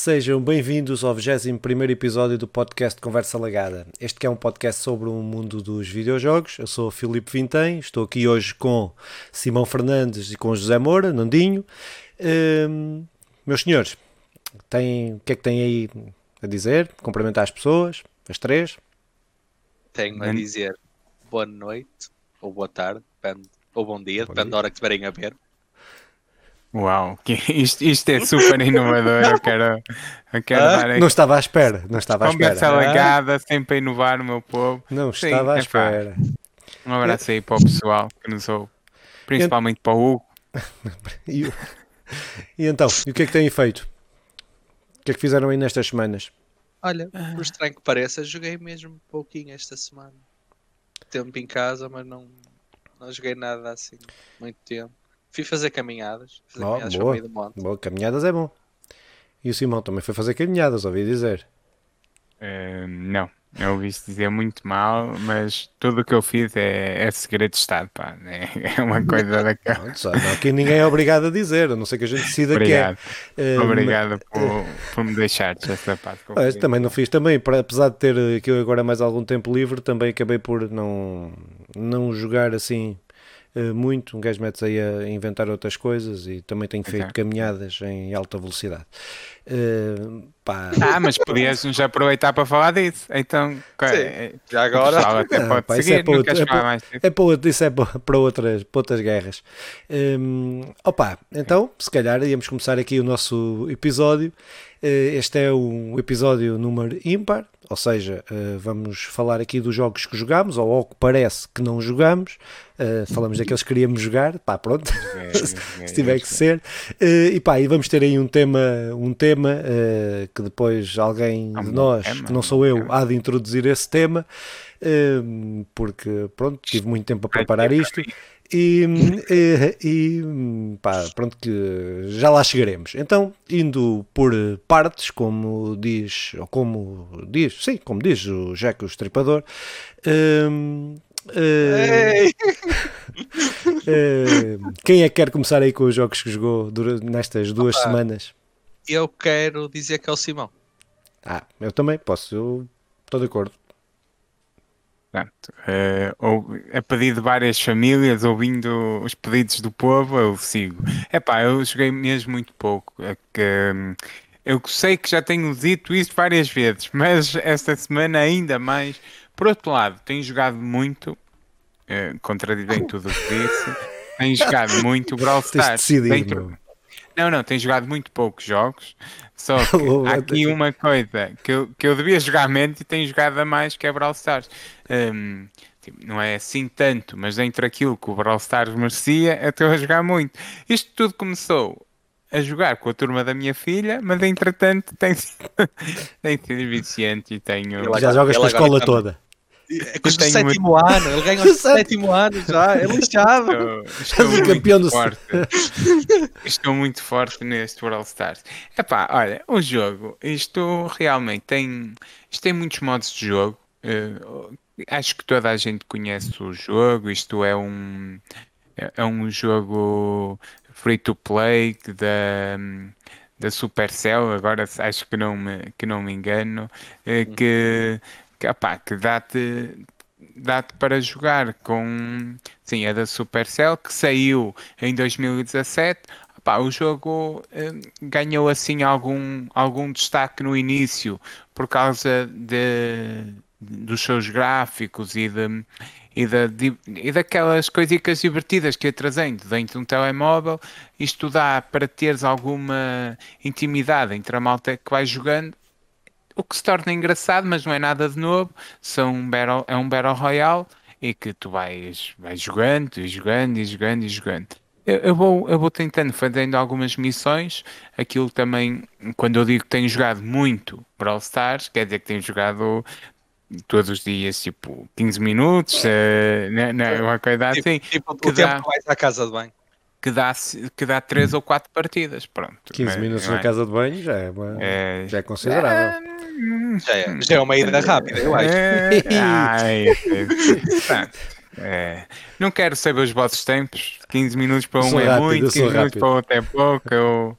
Sejam bem-vindos ao 21 episódio do podcast Conversa Lagada. Este que é um podcast sobre o mundo dos videojogos. Eu sou o Filipe Vintém, estou aqui hoje com Simão Fernandes e com José Moura, Nandinho. Hum, meus senhores, têm, o que é que têm aí a dizer? Cumprimentar as pessoas, as três? Tenho a dizer boa noite, ou boa tarde, depende, ou bom dia, bom depende dia. da hora que estiverem a ver. Uau, isto, isto é super inovador. Eu quero, eu quero ah, dar Não estava à espera, não estava à espera. Conversa legada, ah. sempre a inovar o meu povo. Não Sim, estava à espera. Um abraço aí para o pessoal que nos ouve, principalmente para o Hugo. e, e então, e o que é que têm feito? O que é que fizeram aí nestas semanas? Olha, por estranho que pareça, joguei mesmo um pouquinho esta semana. Tempo em casa, mas não, não joguei nada assim, muito tempo. Fui fazer caminhadas. Fazer oh, caminhadas boa, do monte. boa, caminhadas é bom. E o Simão também foi fazer caminhadas, ouvi dizer. Uh, não, eu ouvi dizer muito mal, mas tudo o que eu fiz é, é segredo de Estado, pá. É, é uma coisa daquela. Não, não, aqui ninguém é obrigado a dizer, a não ser que a gente decida Obrigado. que é. Uh, Obrigado mas... por, por me deixares essa parte. Também não fiz também, apesar de ter aqui agora mais algum tempo livre, também acabei por não, não jogar assim eh, muito. Um gajo mete aí a inventar outras coisas e também tenho feito okay. caminhadas em alta velocidade. Uh, ah, mas podias nos aproveitar para falar disso. Então, Sim, já agora. Pá, isso é para, outro, é, para, é para outro, isso é para outras, para outras guerras. Um, opa, então, se calhar íamos começar aqui o nosso episódio. Uh, este é o episódio número ímpar, ou seja, uh, vamos falar aqui dos jogos que jogamos, ou ao que parece que não jogamos. Uh, falamos daqueles que queríamos jogar, pá, pronto, se tiver que ser. e pá, e vamos ter aí um tema, um tema que depois alguém de nós, que não sou eu, há de introduzir esse tema, porque pronto, tive muito tempo a preparar isto. E, e, e, pá, pronto, que já lá chegaremos. Então, indo por partes, como diz, ou como diz, sim, como diz o Jack o Estripador. Hum, hum, hum, quem é que quer começar aí com os jogos que jogou durante, nestas duas Opa, semanas? Eu quero dizer que é o Simão. Ah, eu também posso, eu estou de acordo. Portanto, uh, ou, a pedido de várias famílias, ouvindo os pedidos do povo, eu sigo. Epá, eu joguei mesmo muito pouco. É que, um, eu sei que já tenho dito isso várias vezes, mas esta semana ainda mais. Por outro lado, tenho jogado muito, contradizem tudo o que disse, tenho jogado muito Brawl Stars. Dentro... Não, não, tenho jogado muito poucos jogos. Só que há aqui uma coisa que eu, que eu devia jogar menos e tenho jogado a mais, que é Brawl Stars. Um, tipo, não é assim tanto, mas dentro daquilo que o Brawl Stars merecia, eu estou a jogar muito. Isto tudo começou a jogar com a turma da minha filha, mas entretanto tem, tem sido viciante e tenho. Já jogas com a escola toda. É com o sétimo muito... ano, ele ganha o sétimo ano já, é lixado. Estou, estou campeão do forte. estou muito forte neste World Stars. Epá, olha, o jogo, isto realmente tem, isto tem muitos modos de jogo. Uh, acho que toda a gente conhece o jogo. Isto é um, é um jogo free to play da, da Supercell. Agora acho que não me, que não me engano. Uh, que que, opá, que dá-te dá-te para jogar com sim, é da Supercell que saiu em 2017 opá, o jogo eh, ganhou assim algum, algum destaque no início por causa de, dos seus gráficos e de e, da, e daquelas coisitas divertidas que ia trazendo dentro de um telemóvel, isto dá para teres alguma intimidade entre a malta que vai jogando o que se torna engraçado, mas não é nada de novo. São um battle, é um Battle Royale e que tu vais, vais jogando e jogando e jogando e jogando. Eu, eu, vou, eu vou tentando, fazendo algumas missões. Aquilo também, quando eu digo que tenho jogado muito Brawl Stars, quer dizer que tenho jogado todos os dias, tipo 15 minutos, uh, não, não, uma coisa tipo, assim. Tipo, tipo o dá... tempo que vais à casa de banho que dá, que dá 3 ou 4 partidas. Pronto. 15 é, minutos é, na casa de banho já é, uma, é, já é considerável. Já é, já é uma ida rápida, eu acho. É, ai, É. Não quero saber os vossos tempos. 15 minutos para um é rápido, muito, 15 minutos rápido. para outro é pouco. Eu,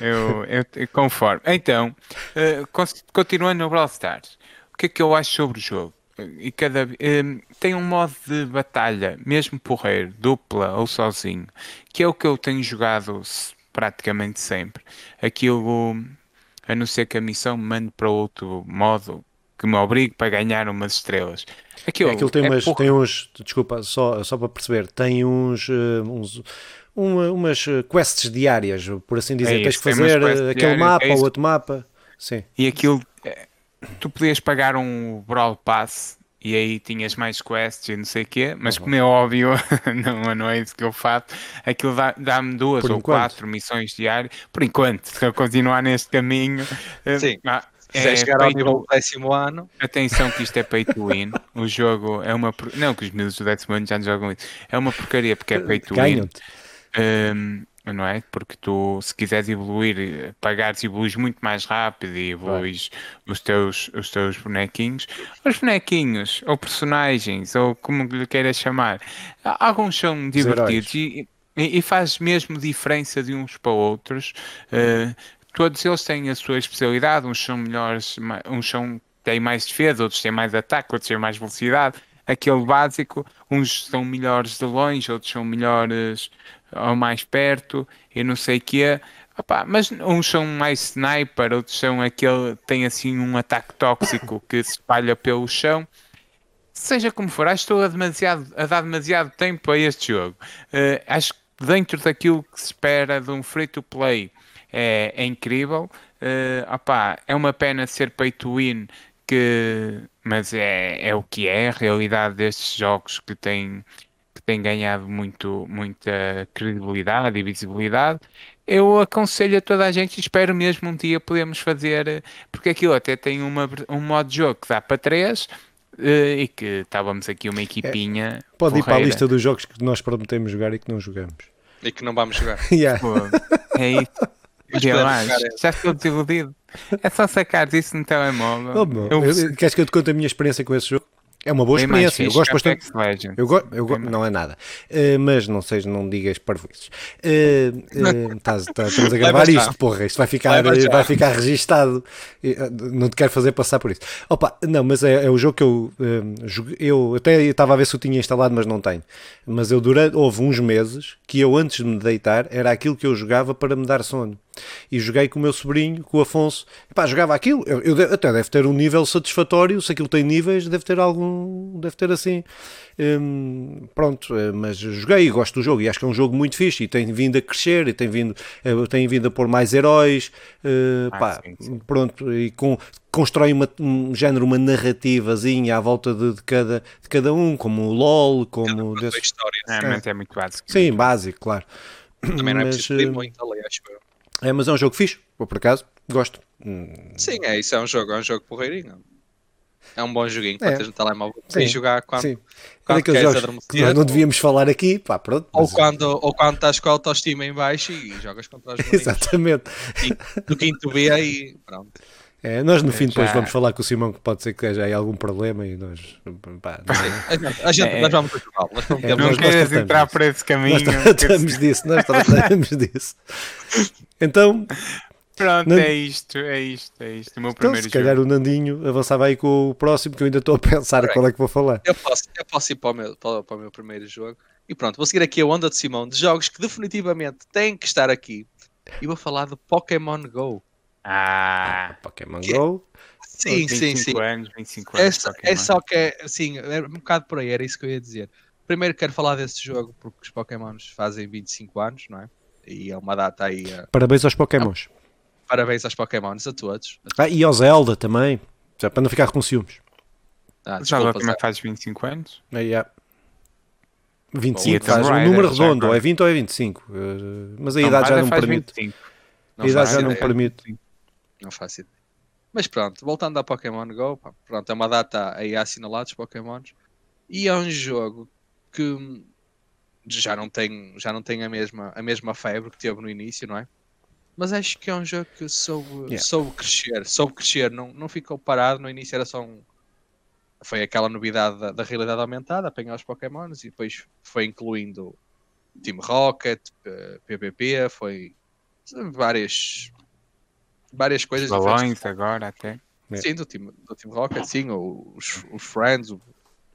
eu, eu, eu conformo. Então, uh, continuando no Brawl Stars, o que é que eu acho sobre o jogo? E cada um, tem um modo de batalha, mesmo porreiro, dupla ou sozinho, que é o que eu tenho jogado praticamente sempre. Aquilo, a não ser que a missão me mande para outro modo que me obrigue para ganhar umas estrelas. Aquilo, é, aquilo tem, é umas, tem uns, desculpa, só, só para perceber, tem uns, uh, uns uma, umas quests diárias, por assim dizer. É Tens que fazer aquele diárias, mapa é ou outro mapa. Sim. E aquilo, é, tu podias pagar um Brawl Pass e aí tinhas mais quests e não sei o quê, mas uhum. como é óbvio, não, não é isso que eu faço, aquilo dá-me dá duas por ou enquanto. quatro missões diárias, por enquanto, se eu continuar neste caminho. Eh, Sim. Ah, é, chegar ao nível do décimo ano. Atenção que isto é pay to win. o jogo é uma. Não, que os miúdos do décimo ano já não jogam isso. É uma porcaria porque é pay to win. Um, não é? Porque tu, se quiseres evoluir, pagares, evoluís muito mais rápido e evoluís os teus, os teus bonequinhos. Os bonequinhos, ou personagens, ou como lhe queiras chamar, alguns são divertidos e, e, e, faz mesmo diferença de uns para outros. Uh, todos eles têm a sua especialidade, uns são melhores, uns são, têm mais defesa, outros têm mais ataque, outros têm mais velocidade. Aquele básico, uns são melhores de longe, outros são melhores ou mais perto e não sei o. Opa, mas uns são mais sniper, outros são aquele tem assim um ataque tóxico que se espalha pelo chão. Seja como for, acho que estou a, demasiado, a dar demasiado tempo a este jogo. Uh, acho que dentro daquilo que se espera de um free-to-play é, é, incrível. Uh, opa, é uma pena ser pay to win, que, mas é, é o que é a realidade destes jogos que têm tem ganhado muito, muita credibilidade e visibilidade. Eu aconselho a toda a gente, espero mesmo um dia podemos fazer, porque aquilo até tem uma, um modo de jogo que dá para três, eh, e que estávamos aqui uma equipinha. É, pode porreira. ir para a lista dos jogos que nós prometemos jogar e que não jogamos. E que não vamos jogar. yeah. Pô, é isso. já estou desiludido. É só sacar isso no telemóvel. Oh, eu... Queres que eu te conte a minha experiência com esse jogo? É uma boa experiência. Eu gosto bastante. Eu, go, eu go, não é nada. Uh, mas não seja, não digas parvoices. Uh, uh, tá, estamos a gravar isto, porra. Isto vai ficar, vai, vai ficar registado. Não te quero fazer passar por isso. Opa, não, mas é, é o jogo que eu joguei. Eu até estava a ver se eu tinha instalado, mas não tenho. Mas eu durante. Houve uns meses que eu, antes de me deitar, era aquilo que eu jogava para me dar sono e joguei com o meu sobrinho, com o Afonso. Pá, jogava aquilo. Eu, eu, até deve ter um nível satisfatório. Se aquilo tem níveis, deve ter algum. Deve ter assim. Hum, pronto, eh, mas joguei e gosto do jogo. E acho que é um jogo muito fixe. E tem vindo a crescer. E tem vindo, eh, tem vindo a pôr mais heróis. Uh, ah, pá, sim, sim. pronto. E com, constrói uma, um género, uma narrativazinha à volta de, de, cada, de cada um, como o LOL, como. Desse... História, é, é muito básico. Sim, básico, claro. Também não é preciso pedir muito, aliás, é, mas é um jogo fixe, por acaso, gosto. Sim, é isso, é um jogo, é um jogo porreirinho. É um bom joguinho para é. ter no telemóvel e jogar quando, sim. quando é queres adormecer. Que nós não devíamos falar aqui, pá, pronto. Ou, quando, ou quando estás com a autoestima em baixo e jogas contra os Exatamente. do quinto B e pronto. É, nós no é, fim depois já... vamos falar com o Simão que pode ser que haja aí algum problema e nós pá, não... a gente, é. nós vamos ajudá-lo. Nós é, não queres entrar por esse caminho. Nós tratamos disso, nós tratamos disso. Então. Pronto, é isto, é isto, é isto. O meu então, primeiro se calhar jogo. o Nandinho avançava aí com o próximo, que eu ainda estou a pensar qual é que vou falar. Eu posso, eu posso ir para o, meu, para, para o meu primeiro jogo. E pronto, vou seguir aqui a onda de Simão de jogos que definitivamente têm que estar aqui. E vou falar de Pokémon Go. Ah, Pokémon que... Go. Sim, sim, sim. Anos, 25 anos, é, é só que é, assim, é um bocado por aí, era isso que eu ia dizer. Primeiro quero falar desse jogo porque os Pokémons fazem 25 anos, não é? E é uma data aí. Uh... Parabéns aos Pokémons. Parabéns aos Pokémons, a todos. A todos. Ah, e ao Zelda também, já para não ficar com ciúmes. Ah, Zelda também faz 25 anos? É, yeah. 25 Bom, faz um número redondo, ou é 20 ou é 25. Uh, mas a idade já não permite. 25. a idade já não permite. Não faço ideia. Mas pronto, voltando a Pokémon Go, pá, pronto, é uma data aí assinalada dos Pokémons. E é um jogo que já não tem, já não tem a, mesma, a mesma febre que teve no início, não é? Mas acho que é um jogo que soube, yeah. soube crescer, soube crescer, não, não ficou parado, no início era só um, foi aquela novidade da, da, realidade aumentada, apanhar os Pokémons e depois foi incluindo Team Rocket, PPP, foi várias várias coisas. Balões agora até. Sim, do Team, do team Rocket, sim, os, os Friends, o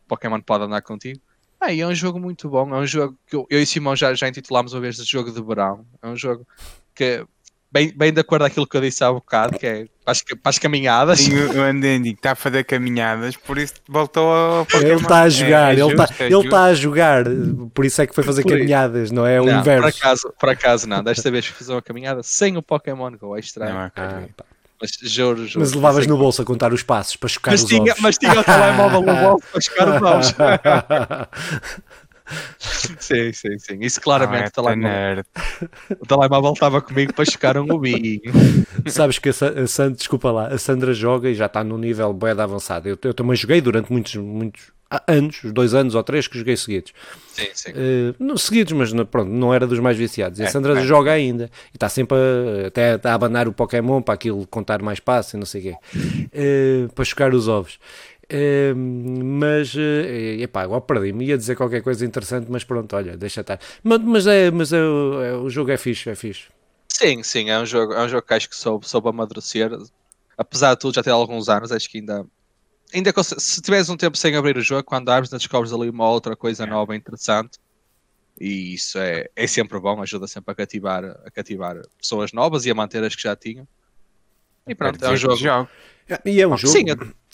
Pokémon pode andar contigo. Ah, e é um jogo muito bom, é um jogo que eu, eu e Simão já, já intitulámos uma vez de jogo de verão. É um jogo que bem, bem de acordo com aquilo que eu disse há bocado, que é para as, para as caminhadas. Sim, o Andendi está a fazer caminhadas, por isso voltou ao Pokémon. Ele está a jogar, é, é ele está é ele tá a jogar, por isso é que foi fazer caminhadas, não é o não, inverso. Por acaso, por acaso não, desta vez fazer uma caminhada sem o Pokémon Go, é estranho. Não, ah, mas juro, juro. Mas levavas no bolso a contar os passos para chocar mas os tinha, ovos. Mas tinha o telemóvel no bolso para chocar os ovos. sim, sim, sim. Isso claramente ah, é o, telemóvel, o telemóvel estava comigo para chegar um ovinho. Sabes que a, Sandra, desculpa lá, a Sandra joga e já está no nível bem avançado. Eu, eu também joguei durante muitos, muitos anos, dois anos ou três que joguei seguidos. Sim, sim. Uh, não seguidos, mas pronto, não era dos mais viciados. E a é, Sandra é. joga ainda e está sempre a, até a abanar o Pokémon para aquilo contar mais passo e não sei o quê, uh, para chocar os ovos. Uh, mas, uh, epá, agora perdi-me. Ia dizer qualquer coisa interessante, mas pronto, olha, deixa estar. Mas, mas, é, mas é, é, o jogo é fixe, é fixe. Sim, sim, é um jogo, é um jogo que acho que soube, soube amadurecer. Apesar de tudo, já ter alguns anos, acho que ainda. ainda se tiveres um tempo sem abrir o jogo, quando abres, descobres ali uma outra coisa é. nova, interessante. E isso é, é sempre bom, ajuda sempre a cativar, a cativar pessoas novas e a manter as que já tinham. E pronto, é um jogo. E é um jogo. Sim,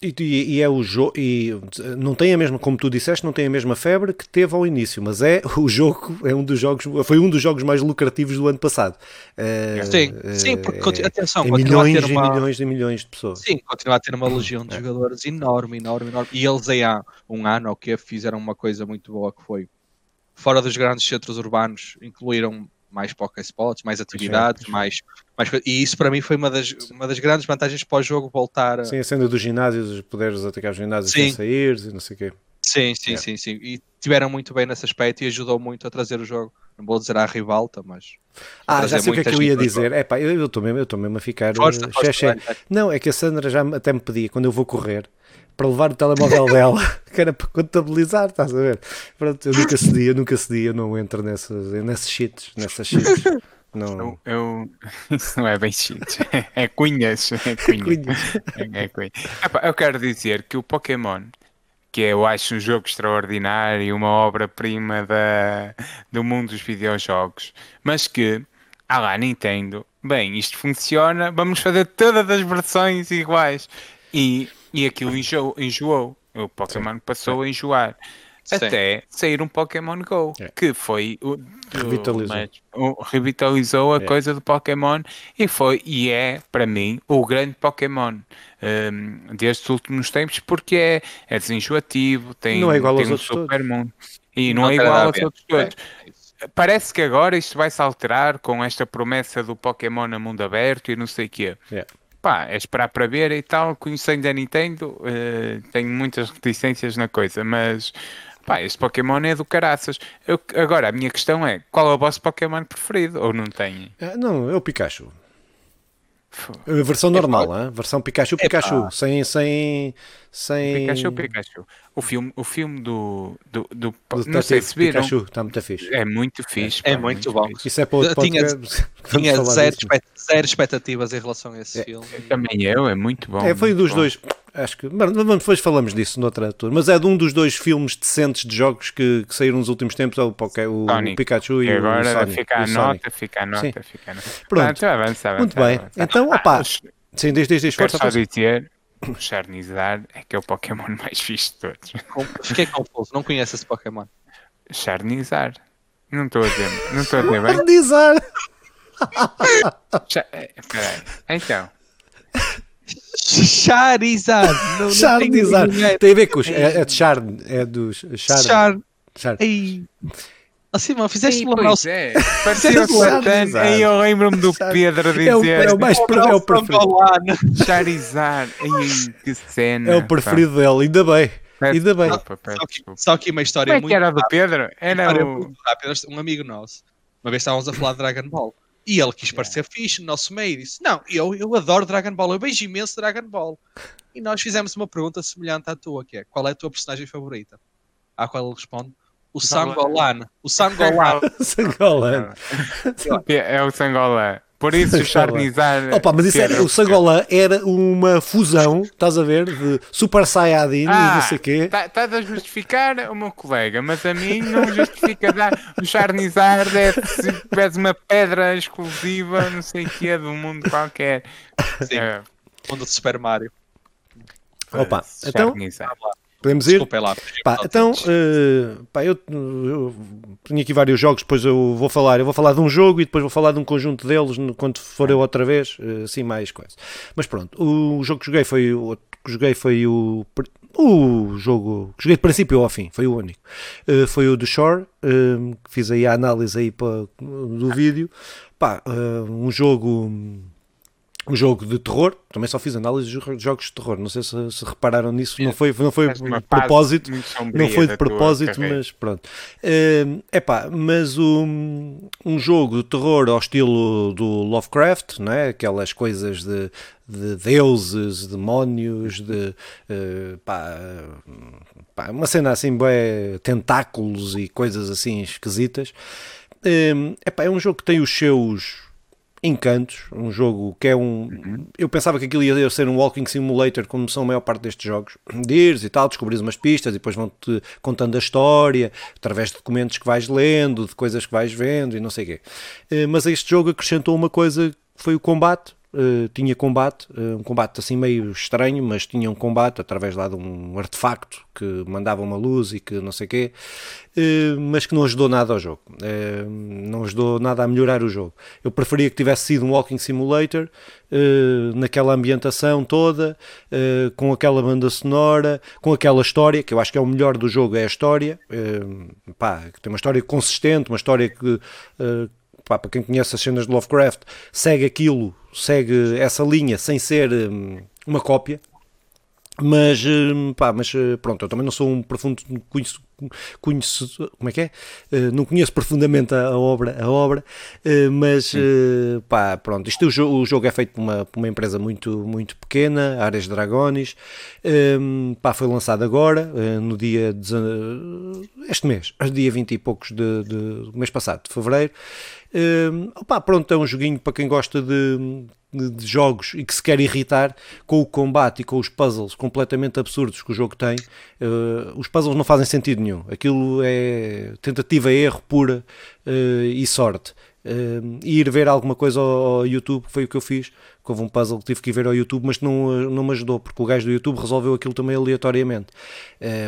e, e, é o jogo, e não tem a mesma, como tu disseste, não tem a mesma febre que teve ao início, mas é o jogo, é um dos jogos, foi um dos jogos mais lucrativos do ano passado. Uh, sim, sim, porque atenção, tem milhões uma, e milhões e milhões de pessoas. Sim, continua a ter uma legião de é. jogadores enorme, enorme, enorme. E eles aí há um ano ou que fizeram uma coisa muito boa que foi fora dos grandes centros urbanos, incluíram mais Pokésports, mais atividades, mais, mais. E isso para mim foi uma das, uma das grandes vantagens para o jogo voltar a. Sim, a cena dos ginásios, os poderes atacar os ginásios sem sair e não sei o quê. Sim, sim, sim, sim. E tiveram muito bem nesse aspecto e ajudou muito a trazer o jogo. Não vou dizer à rivalta, mas. Ah, já sei o que é que eu ia dizer. É pá, eu estou mesmo, mesmo a ficar. Força, uh, força, não, é que a Sandra já até me pedia quando eu vou correr para levar o telemóvel dela, que era para contabilizar, estás a ver? Pronto, eu nunca cedi, eu nunca cedi, eu não entro nessas, nesses cheats, nessas cheats. Não. Eu, eu, isso não é bem cheats, é cunhas, é cunhas. É, é cunhas. eu quero dizer que o Pokémon, que eu acho um jogo extraordinário, uma obra-prima do mundo dos videojogos, mas que, ah lá, Nintendo, bem, isto funciona, vamos fazer todas as versões iguais. E e aquilo enjoou. enjoou. O Pokémon Sim. passou a enjoar. Sim. Até sair um Pokémon Go, é. que foi o, revitalizou, o, revitalizou a é. coisa do Pokémon e foi e é para mim o grande Pokémon um, destes últimos tempos porque é, é desenjoativo, tem, não é igual tem aos um outros super mundo e não, não é igual aos outros todos. É. Parece que agora isto vai se alterar com esta promessa do Pokémon a mundo aberto e não sei o quê. É pá, é esperar para ver e tal. Conhecendo a Nintendo, uh, tenho muitas reticências na coisa, mas pá, este Pokémon é do caraças. Eu, agora, a minha questão é: qual é o vosso Pokémon preferido? Ou não tem? É, não, é o Pikachu. A versão normal, é, versão Pikachu, Pikachu, sem, sem, sem... Pikachu, Pikachu. O filme, o filme do, do, do, do não sei se viram. Pikachu, está muito fixe. É muito fixe. É, é muito, bom. Isso é para outro tinha, tinha zero, zero, expectativas em relação a esse é. filme. Também eu, é muito bom. É, foi dos bom. dois. Acho que. Depois falamos disso noutra altura. Mas é de um dos dois filmes decentes de jogos que, que saíram nos últimos tempos: é o, o, o Pikachu e, e agora o Sonic. Fica a nota, fica a nota, fica a nota. Pronto. Ah, avança, avança, Muito bem. Avança. Então, opá. Sim, desde desde força. Só dizer, o Charnizard é que é o Pokémon mais fixe de todos. Fiquei confuso, não conheço esse Pokémon. Charnizard. Não estou a dizer, não estou a dizer bem. Charnizard! Eh, peraí, então. Charizard. Não, Charizard. Tem a ver com os. É, é de Char. É dos. Char. Char. Char. Ei. Assim, mano, fizeste uma pois é. Parecia o Satan. Aí eu lembro-me do Pedro dizer. É o, é o mais é o preferido. Charizard. Ai, que cena. É o preferido pá. dele, ainda bem. Ainda bem. Só, só, que, só que uma história Como é muito. que era do Pedro? Era o... Um amigo nosso. Uma vez estávamos a falar de Dragon Ball. E ele quis parecer yeah. fixe no nosso meio. Disse: Não, eu, eu adoro Dragon Ball. Eu beijo imenso Dragon Ball. E nós fizemos uma pergunta semelhante à tua, que é qual é a tua personagem favorita? À qual ele responde o Sangolan. O Sangolan. Sangolan. é o Sangolan. Por isso o Charnizar. Opa, mas isso era, o Sangolan era uma fusão, estás a ver? De Super Saiyajin ah, e não sei o quê. Estás tá a justificar o meu colega, mas a mim não justifica dar. O Charnizar é se tivesse uma pedra exclusiva, não sei o que, de um mundo qualquer. Sim. É. Mundo de Super Mario. Opa, então. Podemos ir? Desculpa, lá. Pá, então, uh, pá, eu, eu, tenho aqui vários jogos, depois eu vou falar. Eu vou falar de um jogo e depois vou falar de um conjunto deles quando for eu outra vez, uh, assim mais coisa. Mas pronto, o jogo que joguei foi o que joguei foi o o jogo que joguei de princípio ao fim, foi o único. Uh, foi o The Shore, que fiz aí a análise aí para, do vídeo. Pá, uh, um jogo um jogo de terror, também só fiz análise de jogos de terror, não sei se, se repararam nisso, não foi, não foi de propósito, não foi de propósito, mas pronto. É uh, epá, mas um, um jogo de terror ao estilo do Lovecraft, não é? aquelas coisas de, de deuses, demónios, de uh, pá, pá, uma cena assim, bem, tentáculos e coisas assim esquisitas. Uh, epá, é um jogo que tem os seus encantos, um jogo que é um. Uhum. Eu pensava que aquilo ia ser um walking simulator, como são a maior parte destes jogos, de ires e tal, descobrir umas pistas e depois vão-te contando a história através de documentos que vais lendo, de coisas que vais vendo e não sei o quê. Eh, mas este jogo acrescentou uma coisa que foi o combate, Uh, tinha combate, uh, um combate assim meio estranho, mas tinha um combate através lá de um artefacto que mandava uma luz e que não sei o quê, uh, mas que não ajudou nada ao jogo, não ajudou nada a melhorar o jogo. Eu preferia que tivesse sido um Walking Simulator, naquela ambientação toda, com aquela banda sonora, com aquela história, que eu acho que é o melhor do jogo, é a história, pá, tem uma história consistente, uma história que para quem conhece as cenas de Lovecraft, segue aquilo, segue essa linha sem ser hum, uma cópia. Mas, hum, pá, mas eh, pronto, eu também não sou um profundo conheço, conheço como é que é? Uh, não conheço profundamente a, a, obra, a obra, uh, mas uh, pá, pronto, isto o jogo, o jogo é feito por uma, por uma empresa muito, muito pequena, Áreas Dragones, um, pá, foi lançado agora, no dia, de, este mês, dia 20 e poucos de, de, do mês passado, de Fevereiro, Uh, opá, pronto, é um joguinho para quem gosta de, de, jogos e que se quer irritar com o combate e com os puzzles completamente absurdos que o jogo tem. Uh, os puzzles não fazem sentido nenhum. Aquilo é tentativa, erro pura uh, e sorte. Uh, ir ver alguma coisa ao, YouTube, foi o que eu fiz. Houve um puzzle que tive que ir ver ao YouTube, mas não, não me ajudou, porque o gajo do YouTube resolveu aquilo também aleatoriamente.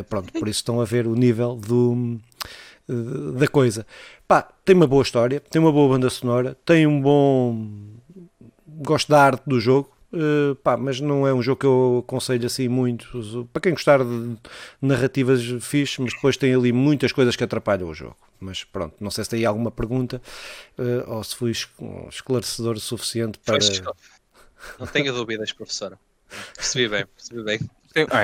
Pronto, por isso estão a ver o nível do, da coisa. Pá, tem uma boa história, tem uma boa banda sonora, tem um bom. Gosto da arte do jogo, uh, pá, mas não é um jogo que eu aconselho assim muito. Para quem gostar de narrativas fixe, mas depois tem ali muitas coisas que atrapalham o jogo. Mas pronto, não sei se tem alguma pergunta uh, ou se fui esclarecedor o suficiente para. Não tenho dúvidas, professora. Percebi bem, percebi bem.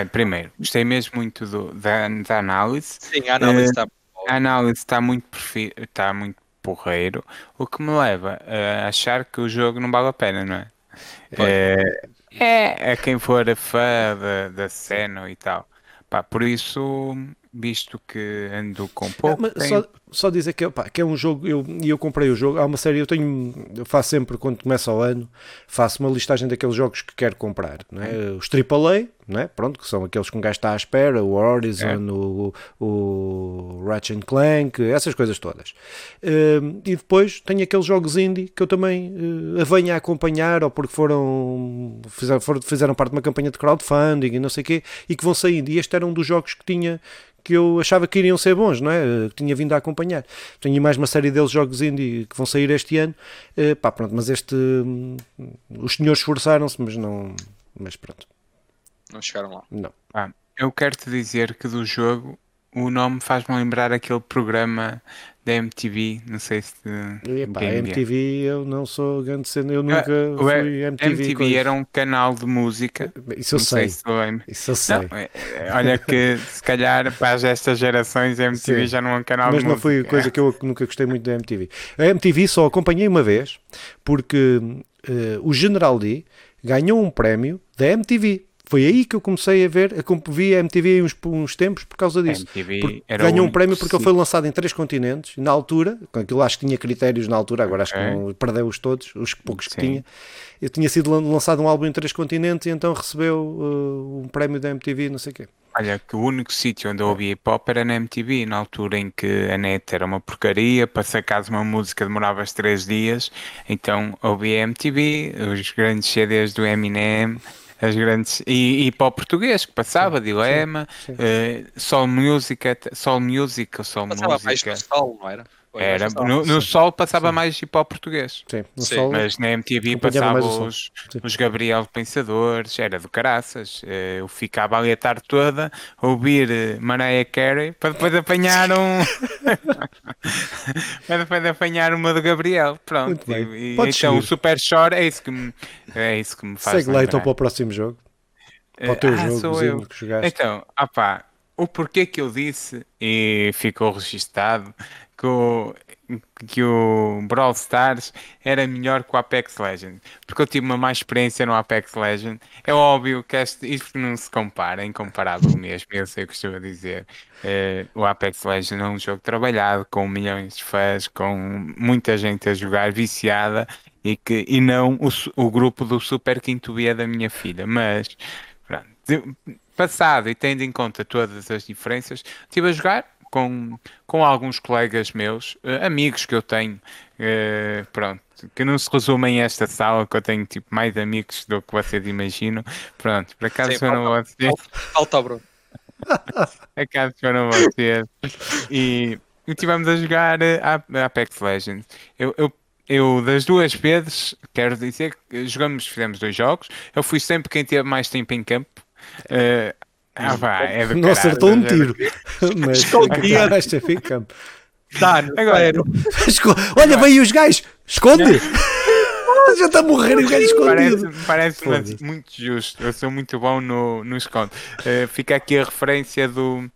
primeiro, gostei mesmo muito do, da, da análise. Sim, a análise está uh, a análise está muito, está muito porreiro, o que me leva a achar que o jogo não vale a pena, não é? É, é, a quem for fã da, da cena e tal. Pá, por isso, visto que ando com pouco. É, tem... só, só dizer que, pá, que é um jogo, e eu, eu comprei o jogo, há uma série, eu tenho, eu faço sempre quando começa o ano, faço uma listagem daqueles jogos que quero comprar, não é? os AAA, não é? pronto, que são aqueles que um gajo está à espera, o Horizon, é. o, o Ratchet Clank, essas coisas todas. Uh, e depois tenho aqueles jogos indie que eu também uh, venho a acompanhar, ou porque foram fizeram, fizeram parte de uma campanha de crowdfunding e não sei o quê, e que vão saindo. E este era um dos jogos que tinha que eu achava que iriam ser bons, não é? Que tinha vindo a acompanhar. Tenho mais uma série deles, jogos indie, que vão sair este ano. Uh, pá, pronto, mas este. Um, os senhores esforçaram-se, mas não. Mas pronto. Não chegaram lá. Não. Ah, eu quero te dizer que do jogo o nome faz-me lembrar aquele programa da MTV, não sei se. Epá, MTV eu não sou grande cena, eu nunca ah, fui MTV. MTV coisa. era um canal de música. Isso eu sei. sei Isso eu sei. Não, é, olha que se calhar para estas gerações a MTV Sim. já não é um canal Mas de música. Mas não foi coisa que eu nunca gostei muito da MTV. A MTV só acompanhei uma vez porque uh, o General D ganhou um prémio da MTV foi aí que eu comecei a ver, a, vi a MTV uns, uns tempos por causa disso. ganhou um prémio porque ele foi lançado em três continentes, na altura, com aquilo acho que tinha critérios na altura, agora acho que perdeu-os todos, os poucos que Sim. tinha. Eu tinha sido lançado um álbum em três continentes e então recebeu uh, um prémio da MTV, não sei o quê. Olha, que o único sítio onde eu ouvia hip hop era na MTV, na altura em que a net era uma porcaria, para sacar uma música demorava três dias, então ouvia MTV, os grandes CDs do Eminem, as grandes. E, e para o português que passava, sim, Dilema, sim, sim. Uh, Sol Music, Sol Music, Sol passava Música. Mais no sol, não era? Era, no, no Sol passava sim. mais hip hop português. Sim, no Sim. Sol, mas na MTV passava os, os Gabriel Pensadores, era do caraças. Eh, eu ficava ali a tarde toda a ouvir eh, Mariah Carey para depois apanhar um. para depois apanhar uma do Gabriel. Pronto. E, então seguir. o Super Shore é isso que me, é isso que me faz. Segue lá então para o próximo jogo. Para o teu ah, jogo que jogaste. Então, opá, o porquê que eu disse e ficou registado que o, que o Brawl Stars era melhor que o Apex Legends, porque eu tive uma má experiência no Apex Legends. É óbvio que este, isto não se compara, é incomparável mesmo, eu sei o que estou a dizer. É, o Apex Legends é um jogo trabalhado com milhões de fãs, com muita gente a jogar viciada e, que, e não o, o grupo do Super Quinto B da minha filha, mas pronto, passado e tendo em conta todas as diferenças, estive a jogar com, com alguns colegas meus, uh, amigos que eu tenho, uh, pronto, que não se resumem a esta sala, que eu tenho tipo mais amigos do que vocês imaginam. Pronto, por acaso Sim, foram falta, vocês. Falta, Bruno. acaso foram vocês. E, e tivemos a jogar eh, a Apex Legends. Eu, eu eu das duas vezes quero dizer que jogamos, fizemos dois jogos. Eu fui sempre quem teve mais tempo em campo. Uh, ah, vá, é do Não acertou um tiro. Mas esta fica. Dá, agora. Olha, veio os gajos. Esconde! Já está a morrer o gajo escondido. Parece, parece muito justo. Eu sou muito bom no, no esconde. Uh, fica aqui a referência do,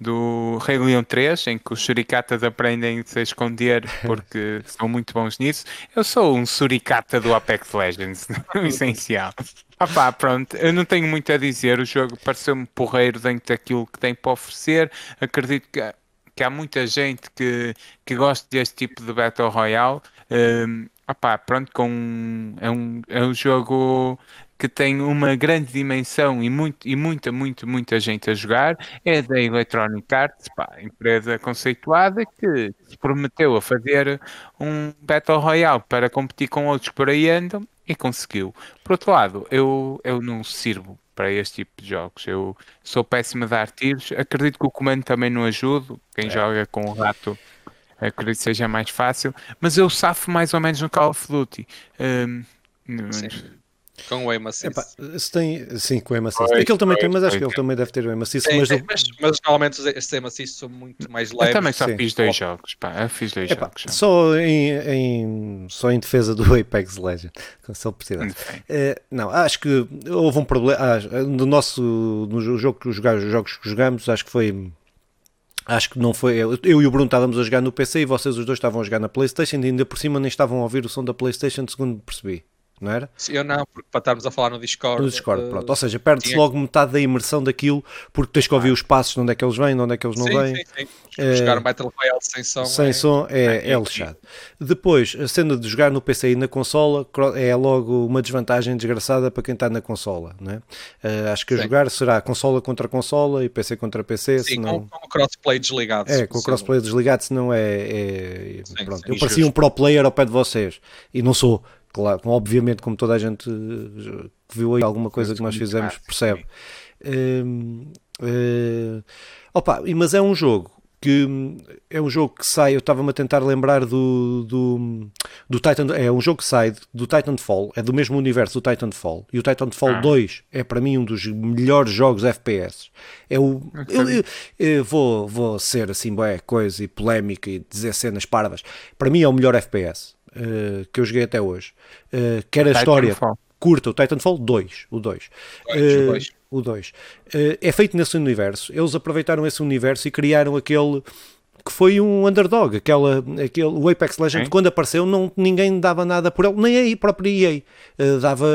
do Rei Leão 3, em que os suricatas aprendem a se esconder porque são muito bons nisso. Eu sou um suricata do Apex Legends, no essencial. Ah pá, pronto, eu não tenho muito a dizer. O jogo pareceu-me porreiro dentro daquilo que tem para oferecer. Acredito que, que há muita gente que, que gosta deste tipo de Battle Royale. Um, ah pá, pronto, com, é, um, é um jogo que tem uma grande dimensão e, muito, e muita, muito, muita gente a jogar, é da Electronic Arts, pá, empresa conceituada que se prometeu a fazer um Battle Royale para competir com outros por aí andam e conseguiu. Por outro lado, eu, eu não sirvo para este tipo de jogos. Eu sou péssimo a dar tiros. Acredito que o comando também não ajuda. Quem é. joga com o rato acredito que seja mais fácil. Mas eu safo mais ou menos no Call of Duty. Um, com o aim assist. Epá, se tem, sim, com o aim assist. Aquele também tem, mas acho que ele também deve ter o aim assist. Mas, tem, mas, mas, normalmente os aim assist são muito mais leves. Eu também só sim. fiz dois jogos, pá. Eu fiz dois Epá, jogos. Só em, em, só em defesa do Apex Legend, se ele precisar. Uh, não, acho que houve um problema. Ah, no nosso no jogo que os jogos que jogamos, acho que foi Acho que não foi. Eu e o Bruno estávamos a jogar no PC e vocês os dois estavam a jogar na PlayStation e ainda por cima nem estavam a ouvir o som da PlayStation, segundo percebi não era? Eu não, porque para estarmos a falar no Discord. No Discord, uh, pronto. Ou seja, perde-se tinha... logo metade da imersão daquilo, porque tens que ouvir ah. os passos de onde é que eles vêm, de onde é que eles não sim, vêm. Sim, sim. É, jogar Battle Royale sem som. Sem é, som é, é, é lixado. Depois, a cena de jogar no PC e na consola é logo uma desvantagem desgraçada para quem está na consola, não é? Uh, acho que a jogar será consola contra consola e PC contra PC. Sim, senão... com, o crossplay desligado. É, com o crossplay desligado, senão é. é... Pronto. Eu parecia um pro player ao pé de vocês e não sou. Claro, obviamente, como toda a gente eh, que viu aí alguma coisa que nós fizemos percebe. Uh, uh, opa, mas é um jogo que é um jogo que sai, eu estava-me a tentar lembrar do, do, do Titan, é um jogo que sai do Titanfall, é do mesmo universo do Titanfall, e o Titanfall ah. 2 é para mim um dos melhores jogos FPS. É o, eu, eu, eu, vou, vou ser assim, boé, coisa e polémica e dizer cenas parvas, para mim é o melhor FPS uh, que eu joguei até hoje. Uh, quer a história curta, o Titanfall 2, o 2. Uh, o 2. Uh, é feito nesse universo. Eles aproveitaram esse universo e criaram aquele que foi um underdog. Aquela, aquele, o Apex Legends, quando apareceu, não, ninguém dava nada por ele, nem a própria EA uh, dava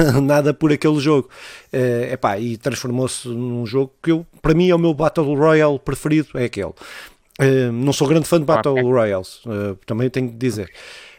nada por aquele jogo. Uh, epá, e transformou-se num jogo que eu, para mim é o meu Battle Royale preferido, é aquele. Uh, não sou grande fã de Battle Royales, uh, também tenho de dizer.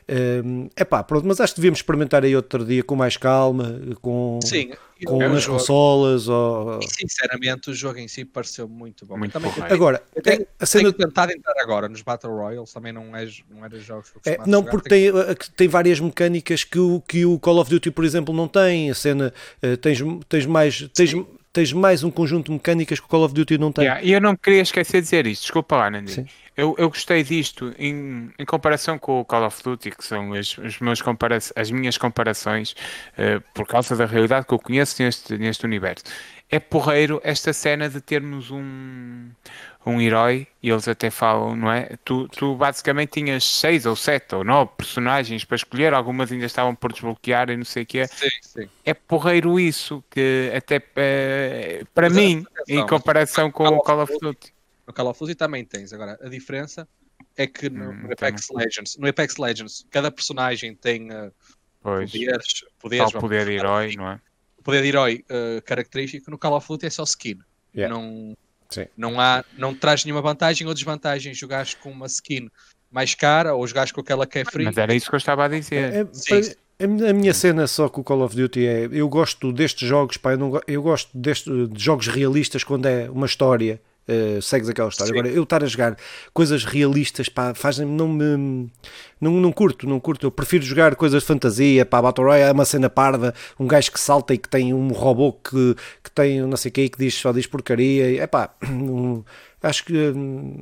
É uh, pá, pronto, mas acho que devíamos experimentar aí outro dia com mais calma, com, Sim, com nas jogo, consolas. Ou... E, sinceramente, o jogo em si pareceu muito bom. Muito também, bom. Agora, eu tenho, a cena... tenho tentado entrar agora nos Battle Royals, também não é, não é dos jogos que é, Não, porque tem, tem, tem várias mecânicas que o, que o Call of Duty, por exemplo, não tem. A cena, uh, tens, tens mais. Tens, tens mais um conjunto de mecânicas que o Call of Duty não tem. Yeah, e eu não queria esquecer de dizer isto, desculpa lá, Nandi. Eu, eu gostei disto em, em comparação com o Call of Duty, que são as, os meus compara as minhas comparações, uh, por causa da realidade que eu conheço neste, neste universo. É porreiro esta cena de termos um, um herói, e eles até falam, não é? Tu, tu basicamente tinhas seis ou sete ou nove personagens para escolher, algumas ainda estavam por desbloquear e não sei o quê. Sim, sim. É porreiro isso, que até uh, para mas mim, em comparação com o Call of Duty. No Call of Duty também tens. Agora, a diferença é que no, hum, Apex Legends, no Apex Legends, cada personagem tem uh, pois, poderes, poderes Tal poder de herói, não é? O poder de herói uh, característico no Call of Duty é só skin. Yeah. Não, Sim. Não, há, não traz nenhuma vantagem ou desvantagem jogares com uma skin mais cara ou jogares com aquela que é free. Mas era isso que eu estava a dizer. É, é, a minha cena só com o Call of Duty é eu gosto destes jogos, pá, eu, não, eu gosto deste, de jogos realistas quando é uma história Uh, segues aquela história. Sim. Agora, eu estar a jogar coisas realistas, pá, fazem não me. Não, não curto, não curto. Eu prefiro jogar coisas de fantasia, pá, Battle Royale é uma cena parda, um gajo que salta e que tem um robô que, que tem não sei o que que diz, só diz porcaria. É pá, acho que. Um...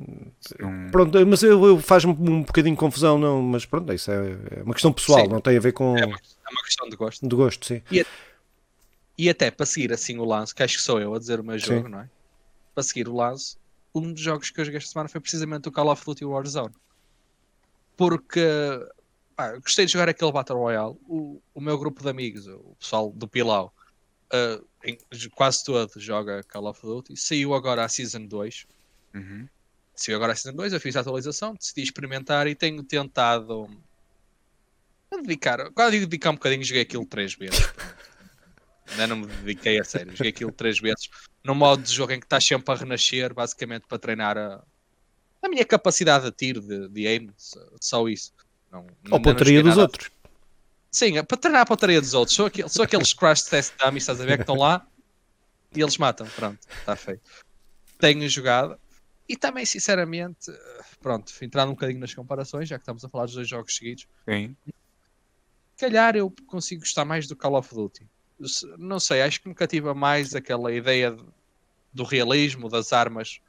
Pronto, mas eu, eu faz-me um bocadinho de confusão, não, mas pronto, isso é, é uma questão pessoal, sim. não tem a ver com. É uma, é uma, questão de gosto. De gosto, sim. E, e até para seguir assim o lance, que acho que sou eu a dizer o meu jogo, sim. não é? Para seguir o lance, um dos jogos que eu joguei esta semana foi precisamente o Call of Duty Warzone. Porque ah, gostei de jogar aquele Battle Royale. O, o meu grupo de amigos, o pessoal do Pilau, uh, em, quase todo joga Call of Duty. Saiu agora a Season 2. Uhum. Saiu agora a Season 2, eu fiz a atualização, decidi experimentar e tenho tentado dedicar. Quando digo dedicar um bocadinho, joguei aquilo três vezes. Ainda não me dediquei a sério. Joguei aquilo três vezes. No modo de jogo em que estás sempre a renascer, basicamente para treinar a, a minha capacidade de tiro, de, de aim. Só isso. Não, Ou pontaria dos outros. Sim, para treinar a pontaria dos outros. São, aqueles, são aqueles crash test dummies, estás a ver, que estão lá e eles matam. Pronto, está feito. Tenho jogado. E também, sinceramente, pronto, entrando um bocadinho nas comparações, já que estamos a falar dos dois jogos seguidos. Sim. Calhar eu consigo gostar mais do Call of Duty não sei, acho que me cativa mais aquela ideia do realismo, das armas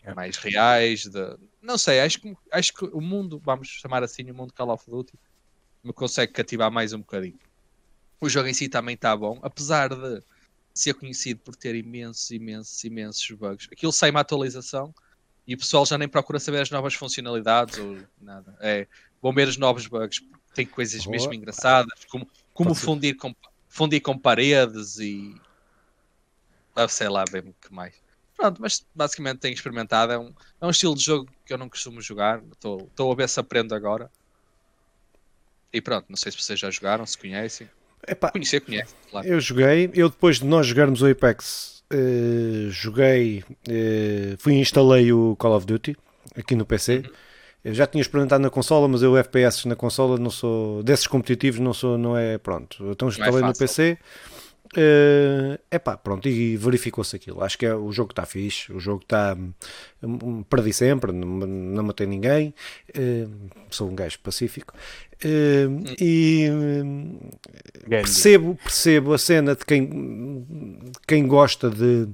yeah. mais reais, de, não sei, acho que, acho que o mundo, vamos chamar assim, o mundo Call of Duty, me consegue cativar mais um bocadinho. O jogo em si também está bom, apesar de ser conhecido por ter imensos, imensos, imensos bugs. Aquilo sai uma atualização e o pessoal já nem procura saber as novas funcionalidades ou nada. É, vão ver os novos bugs, tem coisas Boa. mesmo engraçadas, como, como fundir com fundir com paredes e. Ah, sei lá bem o que mais. Pronto, mas basicamente tenho experimentado. É um, é um estilo de jogo que eu não costumo jogar. Estou a ver se aprendo agora. E pronto, não sei se vocês já jogaram, se conhecem. Epá, Conhecer, conhece, claro. Eu joguei, eu depois de nós jogarmos o Apex, uh, joguei, uh, fui e instalei o Call of Duty aqui no PC. Uhum. Eu já tinha experimentado na consola, mas eu FPS na consola não sou desses competitivos, não sou, não é pronto. Então instalei é no PC. É uh, pá, pronto, e verificou-se aquilo. Acho que é, o jogo está fixe, o jogo está. Um, perdi sempre, não, não matei ninguém, uh, sou um gajo pacífico. Uh, e percebo, percebo a cena de quem, quem gosta de,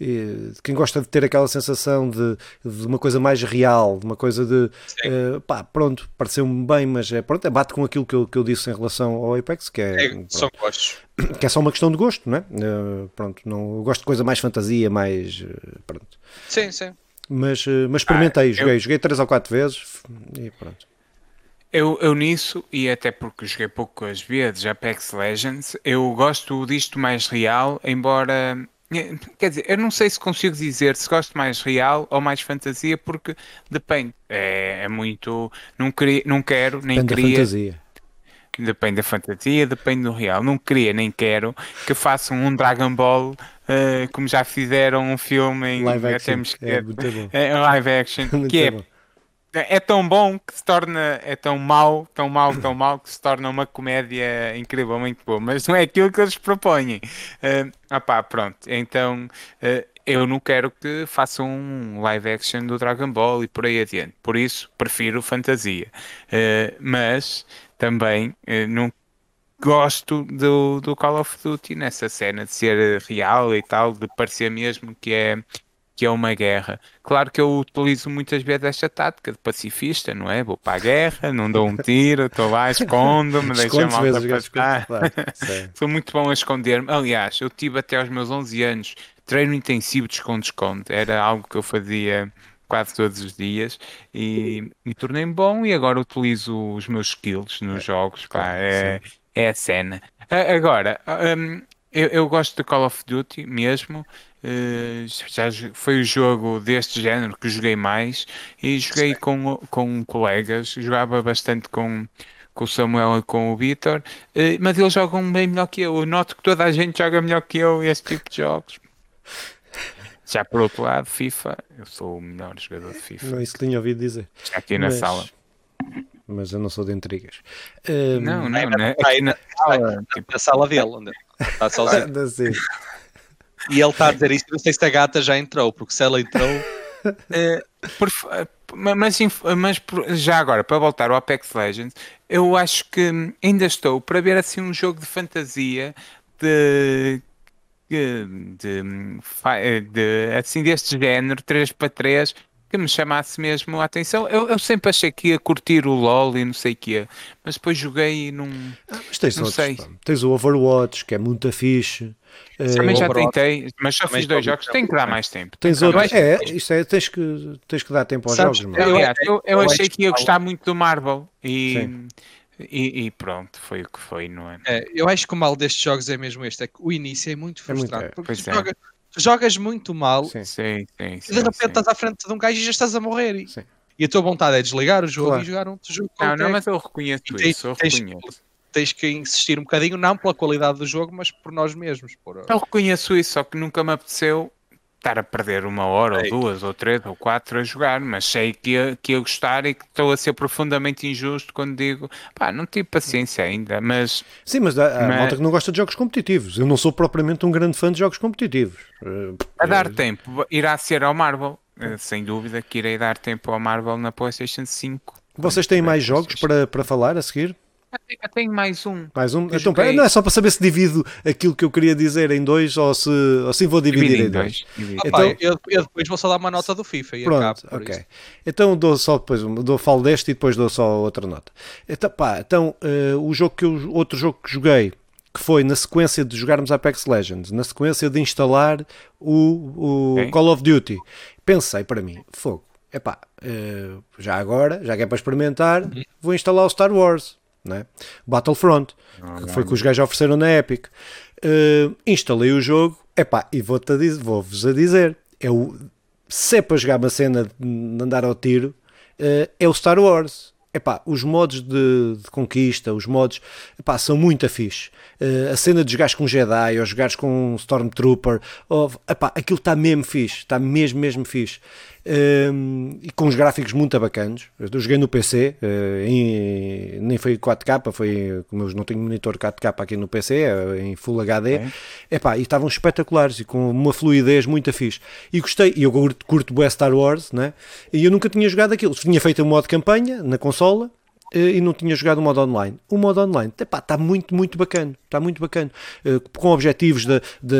de, quem gosta de ter aquela sensação de, de uma coisa mais real, de uma coisa de uh, pá, pronto, pareceu-me bem, mas é, pronto, é, bate com aquilo que eu, que eu disse em relação ao Apex, que é, é são gostos. Que é só uma questão de gosto, não é? Uh, pronto, não, eu gosto de coisa mais fantasia, mais pronto. Sim, sim. Mas, mas experimentei, ah, joguei, eu... joguei três ou quatro vezes e pronto. Eu, eu nisso, e até porque joguei poucas vezes Apex Legends, eu gosto disto mais real, embora Quer dizer, eu não sei se consigo dizer se gosto mais real ou mais fantasia, porque depende. É, é muito. Não, queria, não quero, nem depende queria. Da fantasia. Depende da fantasia, depende do real. Não queria nem quero que façam um Dragon Ball uh, como já fizeram um filme em live action. É, muito bom. É, live action que é bom é tão bom que se torna, é tão mau, tão mau, tão mau que se torna uma comédia incrivelmente boa, mas não é aquilo que eles propõem. Uh, opá, pronto, então uh, eu não quero que façam um live action do Dragon Ball e por aí adiante, por isso prefiro fantasia, uh, mas também uh, não gosto do, do Call of Duty nessa cena de ser real e tal, de parecer mesmo que é que é uma guerra. Claro que eu utilizo muitas vezes esta tática de pacifista, não é? Vou para a guerra, não dou um tiro, estou lá, escondo-me, deixa mal passar. Claro. Sou muito bom a esconder-me. Aliás, eu tive até aos meus 11 anos treino intensivo de esconde-esconde. Era algo que eu fazia quase todos os dias e me tornei bom e agora utilizo os meus skills nos é, jogos. Pá, é, é a cena. Agora, um, eu, eu gosto de Call of Duty mesmo. Uh, já foi o jogo deste género que joguei mais e joguei com, com colegas, jogava bastante com, com o Samuel e com o Vitor, uh, mas eles jogam bem melhor que eu. eu. Noto que toda a gente joga melhor que eu este tipo de jogos. Já por outro lado, FIFA, eu sou o melhor jogador de FIFA. Não, isso tinha ouvido dizer. Já aqui na mas... sala mas eu não sou de intrigas. Um... Não, não, não. Aqui na, sala, tipo... na sala dele, onde está sozinho. E ele está a dizer isso, não sei se a gata já entrou, porque se ela entrou. É, por, mas, mas já agora, para voltar ao Apex Legends, eu acho que ainda estou para ver assim um jogo de fantasia de de, de, de, assim deste género 3 para 3 que me chamasse mesmo a atenção. Eu, eu, sempre achei que ia curtir o LOL e não sei o que mas depois joguei e não. Ah, mas tens não outros, sei. Tens o Overwatch, que é muito fixe. Também uh, já tentei, mas só fiz dois jogos, tem que dar mais tempo. Tens outros, é, isto é, tens que, tens que dar tempo aos Sabes, jogos. Eu, eu, eu, achei que ia gostar muito do Marvel e, e, e, pronto, foi o que foi, não é? é? Eu acho que o mal destes jogos é mesmo este, é que o início é muito frustrante. É muito, é. Porque tu, joga, tu, jogas muito mal sim, sim, sim, e de repente estás à frente de um gajo e já estás a morrer. E, e a tua vontade é desligar o jogo claro. e jogar um jogo Não, não, mas eu reconheço isso, eu reconheço tens que insistir um bocadinho, não pela qualidade do jogo, mas por nós mesmos. Por... Eu reconheço isso, só que nunca me apeteceu estar a perder uma hora, ou duas, ou três, ou quatro a jogar, mas sei que ia, que ia gostar e que estou a ser profundamente injusto quando digo, pá, não tive paciência ainda, mas... Sim, mas há, mas... malta que não gosta de jogos competitivos. Eu não sou propriamente um grande fã de jogos competitivos. A dar tempo, irá ser ao Marvel. Eh, sem dúvida que irei dar tempo ao Marvel na PlayStation 5. Vocês têm mais jogos para, para falar a seguir? Eu tenho mais um. Mais um? Então, joguei... não é só para saber se divido aquilo que eu queria dizer em dois ou se assim vou dividir em dois. dois. Então, eu, eu, depois vou só dar uma nota do FIFA e Pronto, ok. Isso. Então dou só depois, dou, falo deste e depois dou só outra nota. Então, pá, então uh, o jogo que eu, outro jogo que joguei que foi na sequência de jogarmos Apex Legends, na sequência de instalar o, o okay. Call of Duty, pensei para mim, fogo, epá, uh, já agora, já que é para experimentar, uhum. vou instalar o Star Wars né? Battlefront, que foi que os gajos ofereceram na Epic. Uh, instalei o jogo, epá, e vou-vos a, vou a dizer, é o, se é para jogar uma cena de andar ao tiro, uh, é o Star Wars. Epá, os modos de, de, conquista, os modos epá, são muito afixos. Uh, a cena de jogares com Jedi ou jogares com um Stormtrooper, ou, epá, aquilo está mesmo fixe, está mesmo, mesmo fixe. Um, e com os gráficos muito bacanos. Eu joguei no PC, uh, eh, em, nem foi 4K, foi como eu não tenho monitor 4K aqui no PC, é em Full HD. É. Epá, e estavam espetaculares e com uma fluidez muito fixe. E gostei, e eu curto, curto Star Wars, né? e eu nunca tinha jogado aquilo. Tinha feito um modo campanha na consola e não tinha jogado o modo online. O modo online está muito, muito bacana. Está muito bacana. Eh, com objetivos de, de,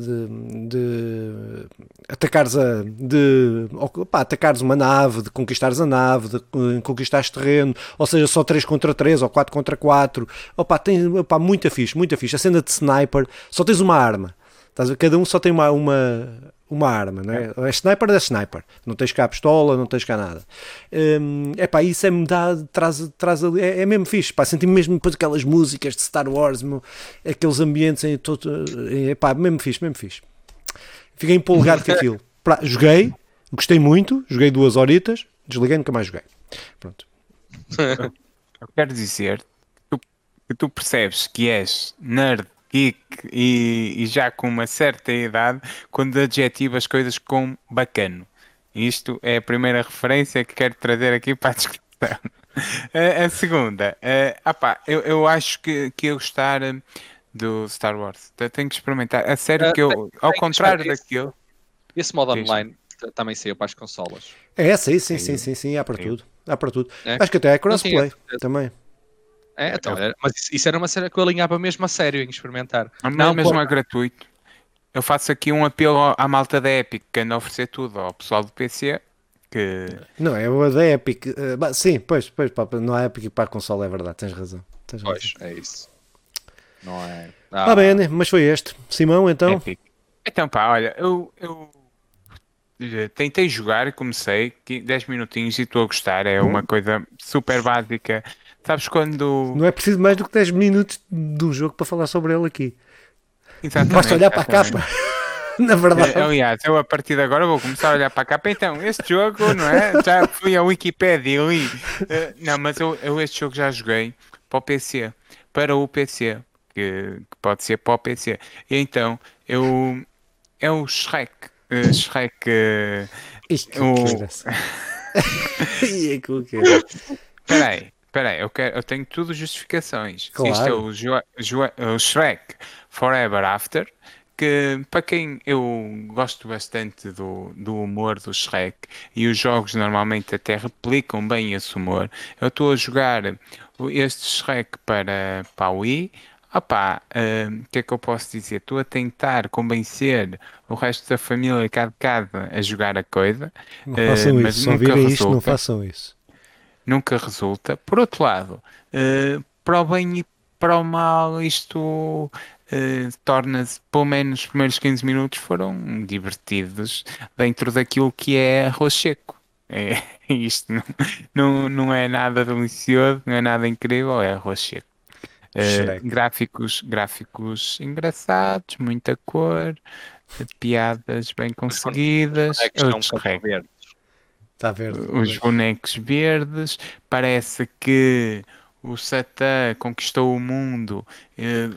de, de atacares, a, de, opa, atacares uma nave, de conquistares a nave, de eh, conquistares terreno, ou seja, só 3 contra 3 ou 4 contra 4. Opa, tem opa, muita fixe, muita fixe. A cena de sniper, só tens uma arma. Cada um só tem uma, uma, uma arma, não é? É sniper é sniper, não tens cá a pistola, não tens cá nada. Hum, é pá, isso é me dá, traz, traz ali, é, é mesmo fixe, pá, senti mesmo depois aquelas músicas de Star Wars, meu, aqueles ambientes em todo, é pá, mesmo fixe, mesmo fixe. Fiquei empolgado com aquilo. Pra, joguei, gostei muito, joguei duas horitas, desliguei, nunca mais joguei. Pronto. Eu quero dizer que tu percebes que és nerd, geek e, e já com uma certa idade quando adjetivas coisas com bacano. Isto é a primeira referência que quero trazer aqui para a discussão. a, a segunda, uh, apá, eu, eu acho que, que eu gostar do Star Wars. Tenho que experimentar. A sério uh, que eu, ao contrário daquilo. Esse modo online também saiu para as consolas. É, sim, sim, sim, sim, sim, há para tudo. Há para tudo. É? Acho que até é crossplay também. É, então, é, mas isso era uma série que eu alinhava mesmo a sério em experimentar. Não, não mesmo por... é gratuito. Eu faço aqui um apelo à malta da Epic que anda a oferecer tudo ao pessoal do PC. Que... Não, é o da Epic. Uh, sim, pois, pois, não há Epic para a console, é verdade, tens razão. Tens pois, razão. é isso. Não é. Ah, ah bem, mas foi este. Simão, então. Epic. Então, pá, olha, eu, eu tentei jogar, comecei 10 minutinhos e estou a gostar. É uma hum. coisa super básica. Sabes quando. Não é preciso mais do que 10 minutos do jogo para falar sobre ele aqui. Exatamente, Basta olhar para a capa. Na verdade. É, aliás, eu a partir de agora vou começar a olhar para a capa. Então, este jogo, não é? Já fui à Wikipedia e li. Uh, não, mas eu, eu este jogo já joguei para o PC. Para o PC. Que, que pode ser para o PC. E então, eu. É o Shrek. Uh, Shrek. Uh, Isto o... que é que Espera aí. Espera aí, eu, quero, eu tenho tudo justificações. Claro. Isto é o, jo, jo, o Shrek Forever After, que para quem eu gosto bastante do, do humor do Shrek e os jogos normalmente até replicam bem esse humor, eu estou a jogar este Shrek para, para a Wii. Opá, hum, o uh, que é que eu posso dizer? Estou a tentar convencer o resto da família cá de casa a jogar a coisa. Não façam uh, isso, só virem isto, não façam isso nunca resulta. Por outro lado, uh, para o bem e para o mal, isto uh, torna-se, pelo menos os primeiros 15 minutos foram divertidos dentro daquilo que é arroz seco. É, isto não, não, não é nada delicioso, não é nada incrível, é arroz seco. Uh, gráficos, gráficos engraçados, muita cor, piadas bem conseguidas. É Está verde. Os bonecos verdes. Parece que o Satã conquistou o mundo. Eh,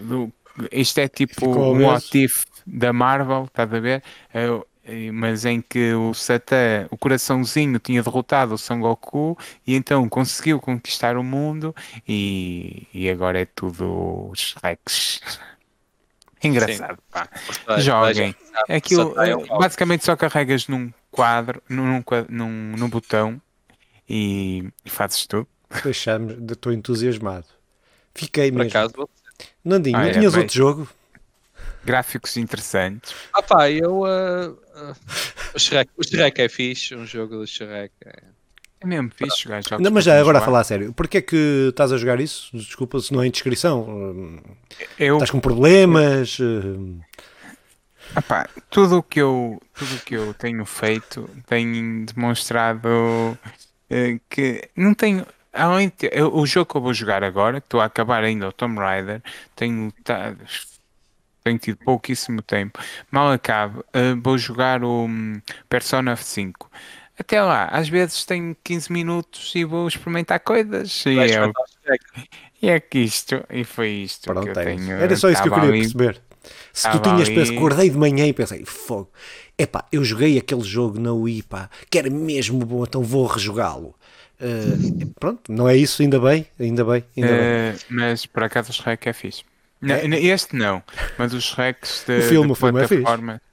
isto é tipo um what da Marvel, estás a ver? Eh, mas em que o Satã, o coraçãozinho, tinha derrotado o Son Goku e então conseguiu conquistar o mundo e, e agora é tudo os Rex. Engraçado, Sim. pá. Joguem. Aquilo, basicamente só carregas num quadro, num, num, num botão e, e fazes tudo. Deixamos, estou entusiasmado. Fiquei Por mesmo. Acaso, Nandinho, ah, não é, tinhas bem. outro jogo? Gráficos interessantes. Ah pá, eu. Uh, uh, o, Shrek, o Shrek é fixe, um jogo do Shrek. É, é mesmo fixe jogar jogos. Não, mas já agora a falar a sério, porquê é que estás a jogar isso? Desculpa se não é indiscrição. Eu... Estás com problemas? Epá, tudo o que eu tudo que eu tenho feito tem demonstrado uh, que não tenho além de, eu, o jogo que eu vou jogar agora que estou a acabar ainda o Tomb Raider tenho tá, tenho tido pouquíssimo tempo mal acabo uh, vou jogar o um, Persona 5 até lá, às vezes tenho 15 minutos e vou experimentar coisas e é, e é que isto e foi isto Pronto, que eu é tenho era só isso que eu queria ali, perceber se tu tinhas, ali... acordei de manhã e pensei, fogo, epá, eu joguei aquele jogo na Wii, pá, que era mesmo bom, então vou rejogá-lo. Uh, pronto, não é isso, ainda bem, ainda bem. Ainda uh, bem. Eh, mas por acaso o Shrek é fixe. É? Este não, mas os Shreks de, o filme, de o filme plataforma. É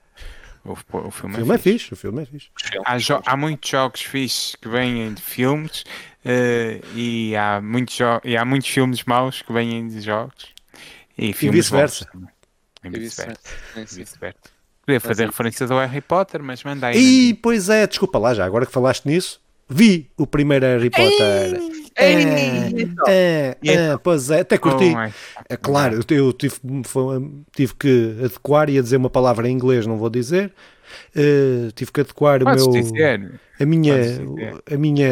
o, o, filme, o filme é, é fixe. O filme é fixe. Há, há muitos jogos fixes que vêm de filmes uh, e, há muitos e há muitos filmes maus que vêm de jogos. E, e vice-versa. E vice-versa. Vice Podia fazer assim. referências ao Harry Potter, mas manda aí. E pois é, desculpa lá já, agora que falaste nisso, vi o primeiro Harry Potter. Ei, é, é, é, pois é, até curti. é claro, eu tive, tive que adequar e a dizer uma palavra em inglês, não vou dizer, Uh, tive que adequar o meu. Dizer. A minha, a minha,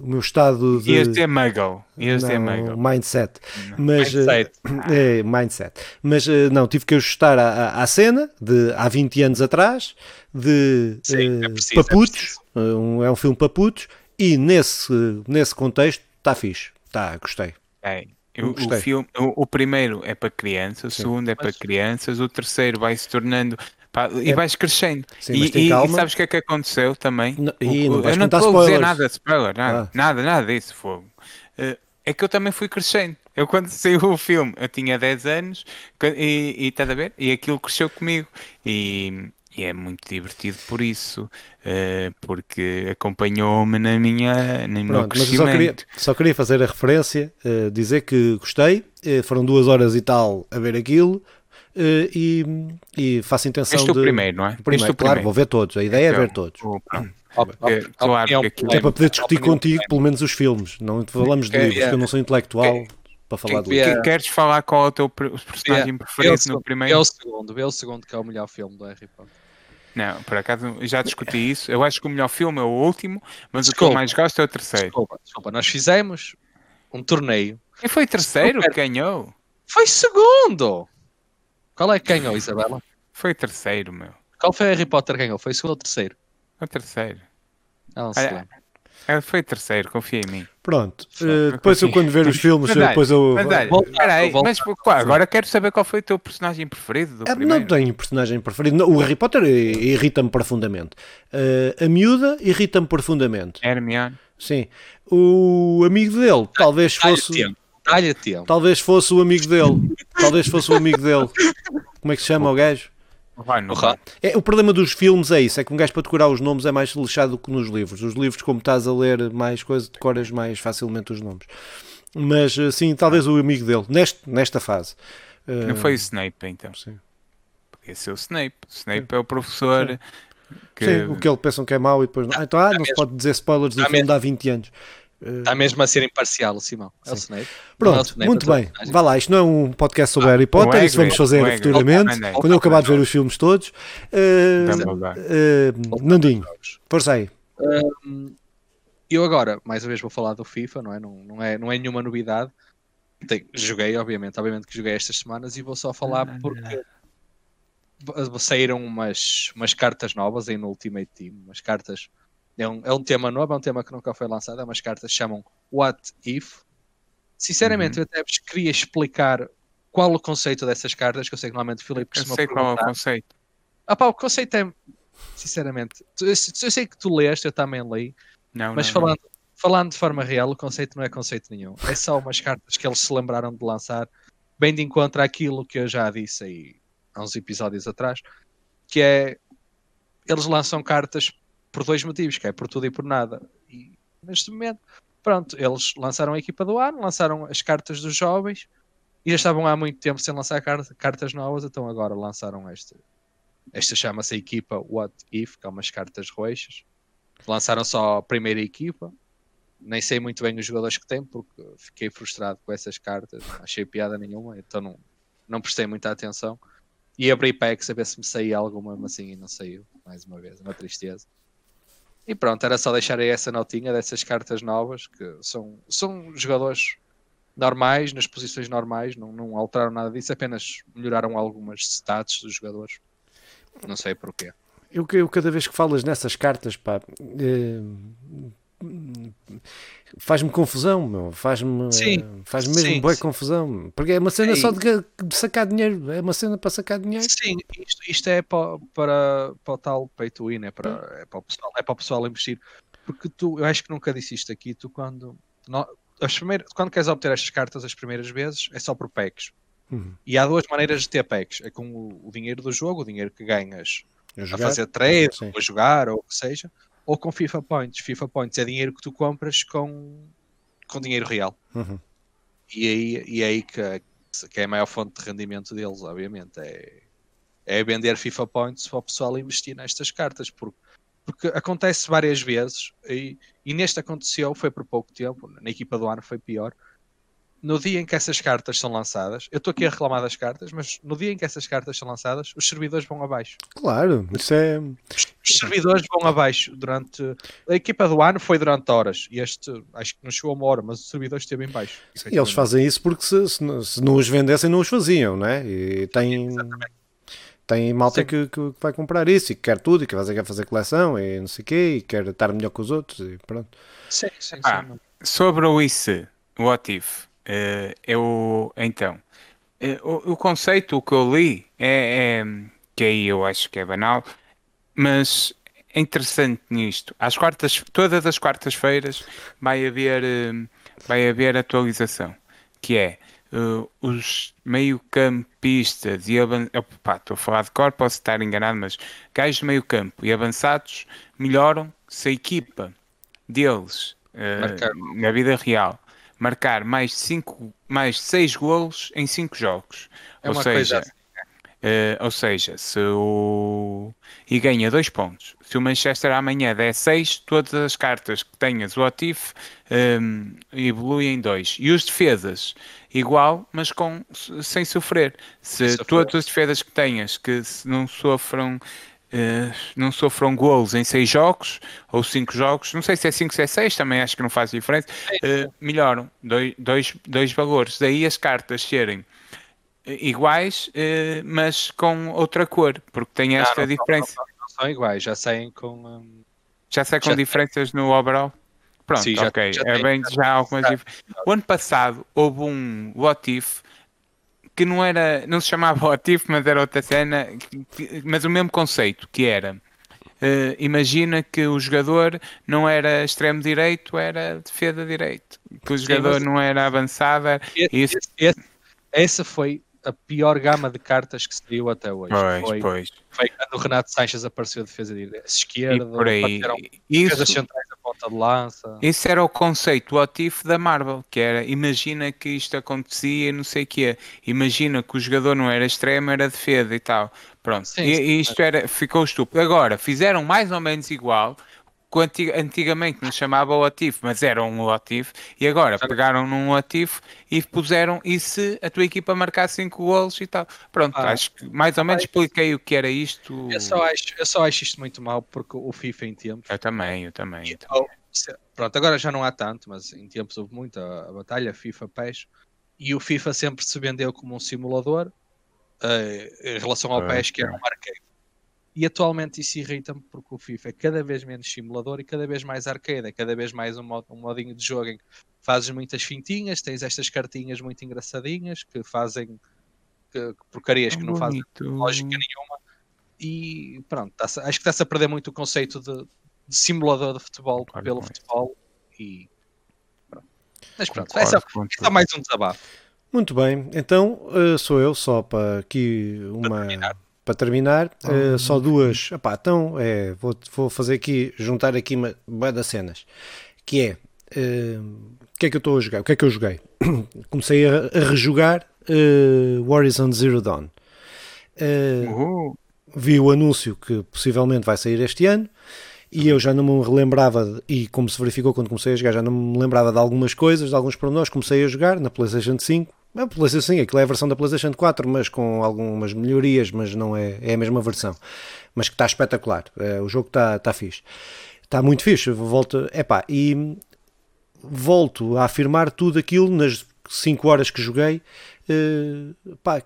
o meu estado de. Ias dizer muggle. Ias dizer muggle. Mindset. Mas, mindset. Uh, é, mindset. Mas uh, não, tive que ajustar à, à cena de há 20 anos atrás, de Sim, é preciso, é paputos. É, um, é um filme paputos, e nesse, nesse contexto está fixe. Está, gostei. É. O, o, filme, o, o, primeiro é para crianças, o segundo é para crianças, o terceiro vai se tornando pá, e é. vais crescendo. Sim, e, e, e, sabes o que é que aconteceu também? Não, não eu não estou a dizer nada de spoiler, nada, ah. nada, nada disso, fogo. Uh, é que eu também fui crescendo. Eu quando saiu o filme, eu tinha 10 anos e, e estás a ver? E aquilo cresceu comigo. E, e é muito divertido por isso, uh, porque acompanhou-me na minha, no meu crescimento. Só queria, só queria, fazer a referência, uh, dizer que gostei, uh, foram duas horas e tal a ver aquilo. e, e faço intenção este de. o primeiro, não é? O primeiro, este claro, primeiro. vou ver todos. A ideia então, é ver todos. Porque, claro, é, é para poder discutir contigo, pelo menos os filmes. Não falamos de livros, que eu não sou intelectual para falar do livro. Queres falar qual é o teu personagem preferido no primeiro? É o segundo, é o segundo que é o melhor filme do Harry Potter. Não, por acaso já discuti isso. Eu acho que o melhor filme é o último, mas desculpa, o que eu mais gosto é o terceiro. Desculpa, desculpa. nós fizemos um torneio. E foi terceiro que ganhou? Foi segundo! Qual é que ganhou, Isabela? Foi terceiro, meu. Qual foi Harry Potter que ganhou? Foi segundo ou terceiro? O terceiro. Não, não sei. É, foi terceiro, confia em mim. Pronto, uh, depois eu quando ver os filmes, mas, depois eu. Mas, olha, mas agora quero saber qual foi o teu personagem preferido. É, não tenho personagem preferido. Não, o Harry Potter irrita-me profundamente. Uh, a miúda irrita-me profundamente. Hermione. Sim. O amigo dele, talvez fosse. Talvez fosse o amigo dele. talvez fosse o amigo dele. Como é que se chama o gajo? Vai, não vai. É, o problema dos filmes é isso, é que um gajo para decorar os nomes é mais lixado do que nos livros. Os livros, como estás a ler mais coisas, decoras mais facilmente os nomes. Mas sim, talvez o amigo dele, neste, nesta fase. Não foi o Snape, então. Sim. Podia ser o Snape. O Snape sim. é o professor. Sim. Que... Sim, o que ele pensam que é mau e depois. Ah, então, ah, não se pode dizer spoilers do filme de há 20 anos. Está mesmo a ser imparcial, Simão. É o Snape. Pronto, é Snape, muito bem. Vá lá, isto não é um podcast sobre ah, Harry Potter, isso vamos fazer futuramente, quando eu acabar de ver os filmes todos. Uh, uh, Nandinho, força aí. Um, eu agora, mais uma vez, vou falar do FIFA, não é? Não, não, é, não é nenhuma novidade. Tem, joguei, obviamente, obviamente que joguei estas semanas e vou só falar ah, porque saíram umas, umas cartas novas aí no Ultimate Team, umas cartas é um, é um tema novo, é um tema que nunca foi lançado. É umas cartas que chamam What If. Sinceramente, uhum. eu até vos queria explicar qual o conceito dessas cartas, que eu sei que normalmente o Filipe costuma Eu sei qual é o conceito. Ah pá, o conceito é, sinceramente, eu, eu sei que tu leste, eu também li, não, mas não, falando, não. falando de forma real, o conceito não é conceito nenhum. É só umas cartas que eles se lembraram de lançar, bem de encontro àquilo que eu já disse aí há uns episódios atrás, que é eles lançam cartas por dois motivos, que é por tudo e por nada. E neste momento, pronto, eles lançaram a equipa do ano, lançaram as cartas dos jovens e já estavam há muito tempo sem lançar cartas novas, então agora lançaram esta. Esta chama-se a equipa What If, que é umas cartas roxas. Lançaram só a primeira equipa. Nem sei muito bem os jogadores que tem, porque fiquei frustrado com essas cartas. Não achei piada nenhuma, então não, não prestei muita atenção. E abri packs a ver se me saía alguma, mas assim não saiu. Mais uma vez, uma tristeza. E pronto, era só deixar aí essa notinha dessas cartas novas, que são, são jogadores normais, nas posições normais, não, não alteraram nada disso, apenas melhoraram algumas stats dos jogadores. Não sei porquê. Eu, eu cada vez que falas nessas cartas, pá, eh, faz-me confusão. Faz-me faz mesmo sim, boa confusão. Porque é uma cena é, só de, de, sacar dinheiro. É uma cena para sacar dinheiro. Sim, isto, isto é para, para, para o tal pay to win, é para, é, para o pessoal, é para o pessoal investir. Porque tu, eu acho que nunca disse isto aqui, tu quando. As primeiras, quando queres obter estas cartas as primeiras vezes, é só por packs. Uhum. E há duas maneiras de ter packs. É com o, o dinheiro do jogo, o dinheiro que ganhas a, a fazer trade, ou a jogar, ou o que seja ou com FIFA Points. FIFA Points é dinheiro que tu compras com, com dinheiro real. Uhum. E, aí, e aí que, que é a maior fonte de rendimento deles, obviamente. É, é vender FIFA Points para o pessoal investir nestas cartas, porque, porque acontece várias vezes, e, e neste aconteceu, foi por pouco tempo, na equipa do ano foi pior, no dia em que essas cartas são lançadas, eu estou aqui a reclamar das cartas, mas no dia em que essas cartas são lançadas, os servidores vão abaixo. Claro, isso é. Os servidores vão abaixo durante. A equipa do ano foi durante horas e este acho que não chegou a uma hora, mas o servidor esteve em baixo. E eles fazem isso porque se, se, se, não os vendessem, não os faziam, né? E tem. Tem malta que, que, vai comprar isso e que quer tudo e que quer fazer coleção e não sei o quê e quer estar melhor que os outros e pronto. Sim, sim, ah, sim. Sobre o IC, what if? Uh, eu, então, uh, o, o, conceito, o que eu li, é, é, que aí eu acho que é banal, mas é interessante nisto. Às quartas, todas as quartas-feiras vai haver, uh, vai haver atualização, que é os meio-campistas e avançados. Estou a falar de cor, posso estar enganado, mas gajos de meio-campo e avançados melhoram se a equipa deles na vida real marcar mais, cinco, mais seis golos em cinco jogos. É ou seja, assim. uh, ou seja, se o e ganha dois pontos. Se o Manchester amanhã der seis, todas as cartas que tenhas o Otif um, ehm, evoluem em dois. E os defesas, igual, mas com, sem sofrer. Se todas as defesas que tenhas que não sofram Uh, não sofram gols em 6 jogos ou 5 jogos, não sei se é 5 ou é 6, também acho que não faz diferença, uh, melhoram dois, dois, dois valores. Daí as cartas serem eh, iguais, uh, mas com outra cor, porque tem esta não, diferença. Não, não, são iguais, já saem com. Um... Já saem com já diferenças tem. no overall? Pronto, Sim, ok. Já, já é bem, já algumas. O ano passado houve um What If que não era, não se chamava o ativo, mas era outra cena, mas o mesmo conceito, que era uh, imagina que o jogador não era extremo direito, era defesa direito, que o jogador Sim, não era avançado. Esse, esse, esse, essa foi a pior gama de cartas que se deu até hoje. Pois, foi, pois. foi quando o Renato Sanches apareceu a defesa de esquerda, e por aí. Isso, centrais ponta de lança. Esse era o conceito, o ativo da Marvel, que era imagina que isto acontecia e não sei o quê. Imagina que o jogador não era extremo, era defesa e tal. Pronto, sim, e, sim, isto era, ficou estúpido. Agora, fizeram mais ou menos igual, antigamente não chamava o ativo, mas era um ativo, e agora pegaram num ativo e puseram, e se a tua equipa marcar 5 golos e tal. Pronto, ah, acho que mais ou menos expliquei o que era isto. Eu só acho, eu só acho isto muito mal porque o FIFA em tempos. Eu também, eu também. Eu também. Pronto, agora já não há tanto, mas em tempos houve muita a batalha FIFA PES e o FIFA sempre se vendeu como um simulador uh, em relação ao PES, que era um arcade e atualmente isso irrita-me porque o FIFA é cada vez menos simulador e cada vez mais arcade, é cada vez mais um, mod, um modinho de jogo em que fazes muitas fintinhas, tens estas cartinhas muito engraçadinhas que fazem que, que porcarias que não fazem lógica nenhuma. E pronto, acho que está-se a perder muito o conceito de, de simulador de futebol concordo pelo futebol e pronto. Mas pronto, concordo, essa, essa é mais um desabafo. Muito bem, então uh, sou eu só para aqui uma para terminar, oh, uh, só duas. Epá, então, é, vou, vou fazer aqui, juntar aqui uma das cenas. Que é, uh, o que é que eu estou a jogar? O que é que eu joguei? Comecei a, a rejogar uh, Horizon Zero Dawn. Uh, vi o anúncio que possivelmente vai sair este ano e eu já não me relembrava, e como se verificou quando comecei a jogar, já não me lembrava de algumas coisas, de alguns pormenores. Comecei a jogar na PlayStation 5 a PlayStation sim, aquilo é a versão da PlayStation 4, mas com algumas melhorias, mas não é, é a mesma versão. Mas que está espetacular. É, o jogo está, está fixe. Está muito fixe. Volto, epá, e volto a afirmar tudo aquilo nas 5 horas que joguei uh, pá,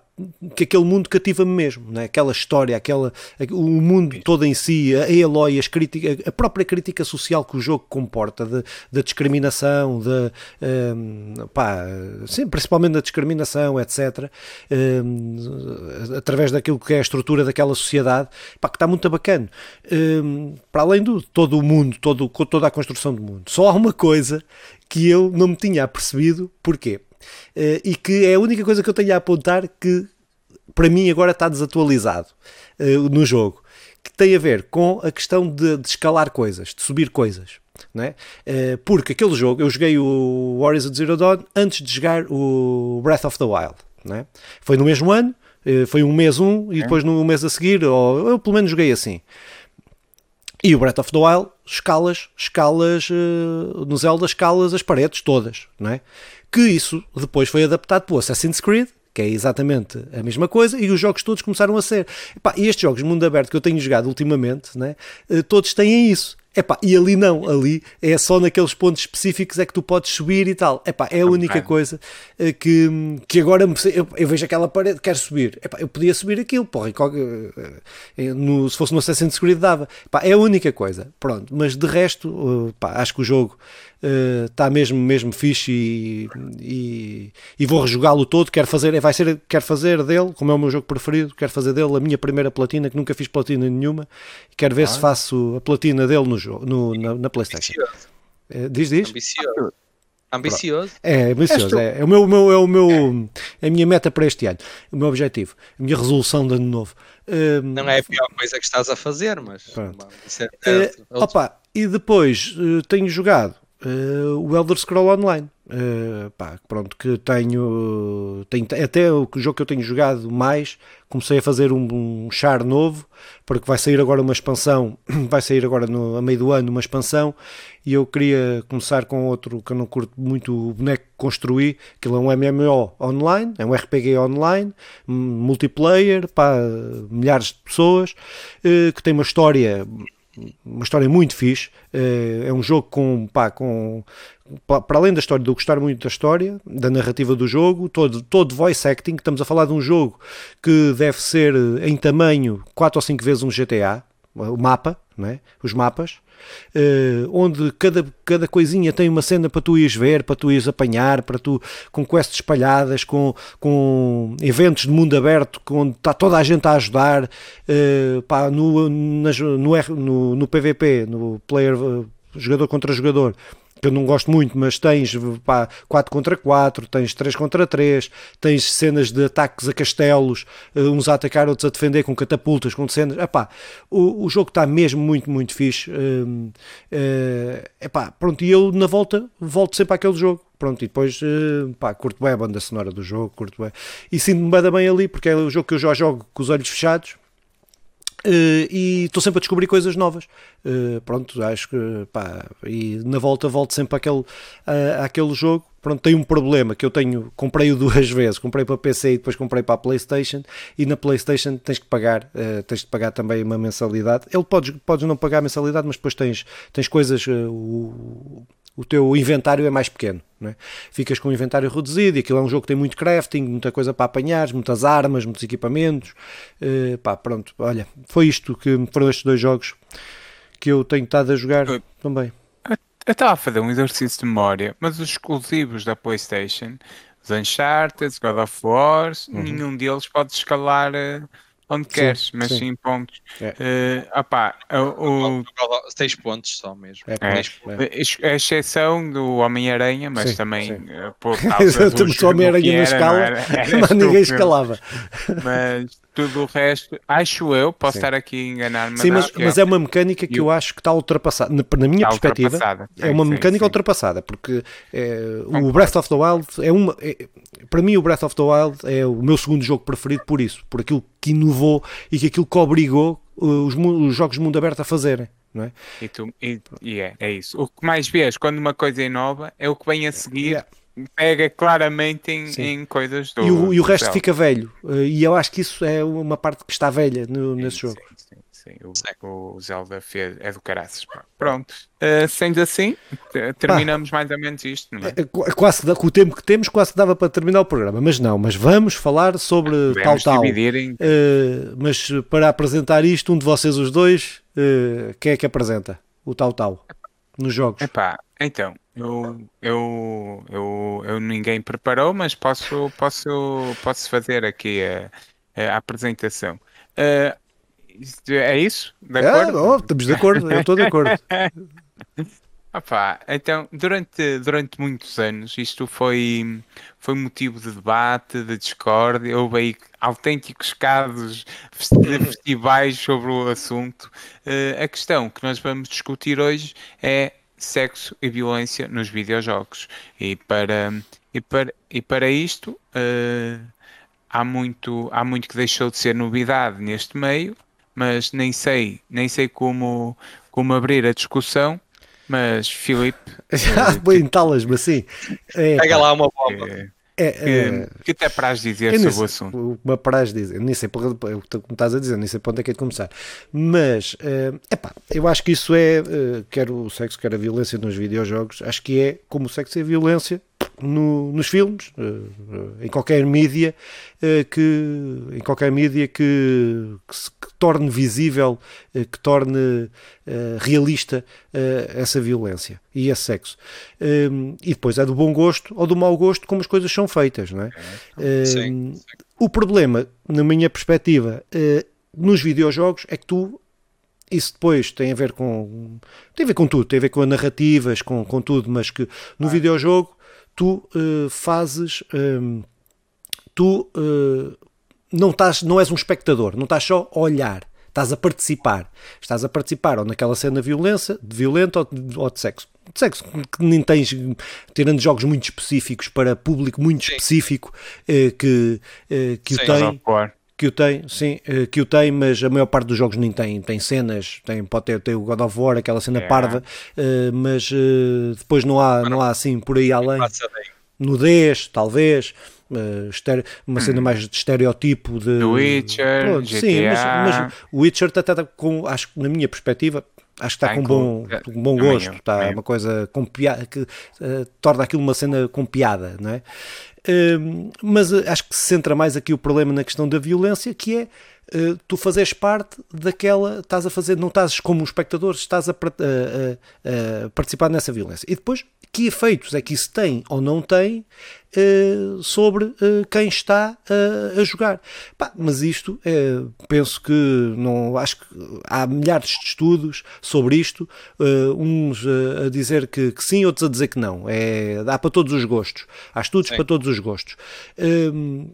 que aquele mundo cativa-me mesmo, né? aquela história, aquela, o mundo todo em si, a Eloy, as crítica, a própria crítica social que o jogo comporta, da discriminação, de, um, ehm, pá, sim, principalmente da discriminação, etc., um, ehm, através daquilo que é a estrutura daquela sociedade, pá, que está muito bacana. Um, ehm, para além do todo o mundo, todo, toda a construção do mundo. Só há uma coisa que eu não me tinha apercebido, porquê? Uh, e que é a única coisa que eu tenho a apontar que para mim agora está desatualizado uh, no jogo, que tem a ver com a questão de, de escalar coisas, de subir coisas. Não é? Uh, porque aquele jogo, eu joguei o Horizon Zero Dawn antes de jogar o Breath of the Wild. Não é? Foi no mesmo ano, foi um mês um e depois no mês a seguir, ou eu pelo menos joguei assim. E o Breath of the Wild, escalas, escalas, uh, no Zelda escalas as paredes todas, não é? Que isso depois foi adaptado para o Assassin's Creed, que é exatamente a mesma coisa, e os jogos todos começaram a ser. Epá, e estes jogos mundo aberto que eu tenho jogado ultimamente, né, eh, todos têm isso. Epá, e ali não, ali é só naqueles pontos específicos é que tu podes subir e tal. Epá, é a única coisa eh, que, que agora eu, eu, vejo aquela parede, quero subir. Epá, eu podia subir aquilo, porra, eh, no, se fosse no Assassin's Creed dava. Epá, é a única coisa, pronto. Mas de resto, acho que o jogo está uh, mesmo, mesmo fixe e, e, e vou rejogá-lo todo. Quero fazer, vai ser, quero fazer dele, como é o meu jogo preferido, quero fazer dele a minha primeira platina, que nunca fiz platina nenhuma. Quero ver ah. se faço a platina dele no jogo, no, na, na PlayStation. Uh, diz, diz. Ambicioso. Ambicioso? É, ambicioso. É, é, o meu, o meu, é o meu, é a minha meta para este ano, o meu objetivo, a minha resolução de ano novo. Uh, não é a pior coisa que estás a fazer, mas. Isso é, é, opa, e depois uh, tenho jogado uh, o Elder Scroll Online. Uh, pá, pronto, que tenho, tenho até o jogo que eu tenho jogado mais, comecei a fazer um, um char novo, porque vai sair agora uma expansão, vai sair agora no, a meio do ano uma expansão, e eu queria começar com outro que eu não curto muito o boneco que construí, que é um MMO online, é um RPG online, multiplayer, para milhares de pessoas, uh, que tem uma história uma história muito fixe. Eh, é um jogo com, pá, com para além da história, de eu gostar muito da história, da narrativa do jogo, todo, todo voice acting, estamos a falar de um jogo que deve ser eh, em tamanho 4 ou 5 vezes um GTA, o mapa, não é? os mapas, uh, onde cada, cada coisinha tem uma cena para tu ires ver, para tu ires apanhar, para tu, com quests espalhadas, com, com eventos de mundo aberto, onde está toda a gente a ajudar, uh, pá, no, nas, no, no, no PVP, no player, uh, jogador contra jogador que eu não gosto muito, mas tens pá, 4 contra 4, tens 3 contra 3, tens cenas de ataques a castelos, eh, uns a atacar, outros a defender com catapultas, com cenas. Epá, o, o jogo está mesmo muito, muito fixe. Uh, uh, epá, pronto, e eu na volta volto sempre àquele jogo. Pronto, e depois uh, pá, curto bem a banda sonora do jogo, curto bem. E sinto-me bem ali, porque é o jogo que eu já jogo com os olhos fechados Uh, e estou sempre a descobrir coisas novas. Uh, pronto, acho que pá, e na volta volto sempre àquele, uh, àquele jogo. Pronto, tem um problema que eu tenho, comprei-o duas vezes, comprei para PC e depois comprei para a Playstation e na Playstation tens que pagar, uh, tens que pagar também uma mensalidade. Ele podes, podes não pagar a mensalidade, mas depois tens, tens coisas, o, o teu inventário é mais pequeno. É? Ficas com um inventário reduzido e aquilo é um jogo que tem muito crafting, muita coisa para apanhar, muitas armas, muitos equipamentos. Uh, pá, pronto, olha, foi isto que foram estes dois jogos que eu tenho estado a jogar eu, também. Eu estava a fazer um exercício de memória, mas os exclusivos da PlayStation, os Uncharted, God of War, uhum. nenhum deles pode escalar. Uh, onde sim, queres, mas sim, sim pontos. É. Uh, opá, o, o... Seis pontos só mesmo. É, é. A exceção do Homem-Aranha, mas sim, também sim. Por causa Temos o Homem-Aranha na escala, mas ninguém escalava. Mas tudo o resto, acho eu, posso Sim. estar aqui a enganar-me. Sim, mas, mas é uma mecânica que eu, acho que está ultrapassada. Na, na minha está perspectiva, é uma mecânica ultrapassada, porque é, o Breath of the Wild é uma. É, para mim, o Breath of the Wild é o meu segundo jogo preferido por isso, por aquilo que inovou e que aquilo que obrigou os, os jogos de mundo aberto a fazerem. Não é? E, tu, e, e é, é isso. O que mais vês quando uma coisa é nova é o que vem a seguir. Yeah pega claramente em, em coisas do. E o, e o resto fica velho. Eh, e eu acho que isso é uma parte que está velha no, sim, nesse jogo. Sim, sim, o, o, Zelda fez, é do caraças. Pronto. Uh, sendo assim, terminamos Pá, mais ou menos isto. É? é quase com o tempo que temos, quase dava para terminar o programa. Mas não, mas vamos falar sobre tal tal. Em... Uh, mas para apresentar isto, um de vocês os dois, uh, quem é que apresenta? O tal tal nos jogos? Epá, então, eu, eu, eu, eu ninguém preparou, mas posso, posso, posso fazer aqui a, a apresentação. Uh, é isso? De é, acordo? Oh, estamos de acordo, eu estou de acordo. Opa, então, durante, durante muitos anos, isto foi, foi motivo de debate, de discórdia, houve aí autênticos casos de festivais sobre o assunto. Uh, a questão que nós vamos discutir hoje é sexo e violência nos videojogos. E para, e para, e para isto, uh, há, muito, há muito que deixou de ser novidade neste meio, mas nem sei, nem sei como, como abrir a discussão. Mas, Filipe. Já bem entalas-me assim. É, Pega lá uma bomba. É, é, que, é, que até apraz dizer sobre sei, o assunto? Uma apraz dizer, nem sei como estás a dizer, nem sei para onde é que é de começar. Mas, é uh, pá, eu acho que isso é, uh, quer o sexo, quer a violência nos videojogos, acho que é como o sexo e a violência no, nos filmes, uh, em qualquer mídia, que, em qualquer mídia que, que, se, torne visível, que torne realista essa violência e esse sexo. e depois é do bom gosto ou do mau gosto como as coisas são feitas, não é? sim, sim. O problema, na minha perspectiva, nos videojogos é que tu isso depois tem a ver com tem a ver com tudo, tem a ver com narrativas, com, com tudo, mas que no ah. videojogo tu uh, fazes. Um, tu uh, não, estás, não és um espectador, não estás só a olhar, estás a participar. Estás a participar ou naquela cena de violência, de violenta ou de, ou de sexo. De sexo, que nem tens, tirando jogos muito específicos para público muito Sim. específico uh, que, que Sim, o tem que o tem, sim, eh, que o tem, mas a maior parte dos jogos nem tem, tem cenas, tem, pode ter, ter o God of War, aquela cena é. parva, uh, mas uh, depois não há, não há assim por aí além. Nudez, talvez, uh, estere, uma cena mais de estereotipo de. Witcher, pronto, sim, mas, o Witcher está, tá, com, acho que na minha perspectiva, acho que está com, com bom, um bom gosto, está uma coisa com piada, que uh, torna aquilo uma cena com piada, não é? Uh, mas acho que se centra mais aqui o problema na questão da violência, que é uh, tu fazes parte daquela, estás a fazer, não estás como um espectador, estás a, a, a, participar nessa violência. E depois, que efeitos é que isso tem ou não tem uh, sobre uh, quem está a jogar? Pá, mas isto, é, penso que não, acho que há milhares de estudos sobre isto, uns a dizer que, que, sim, outros a dizer que não. É, dá para todos os gostos. Há estudos sim. para todos os gostos.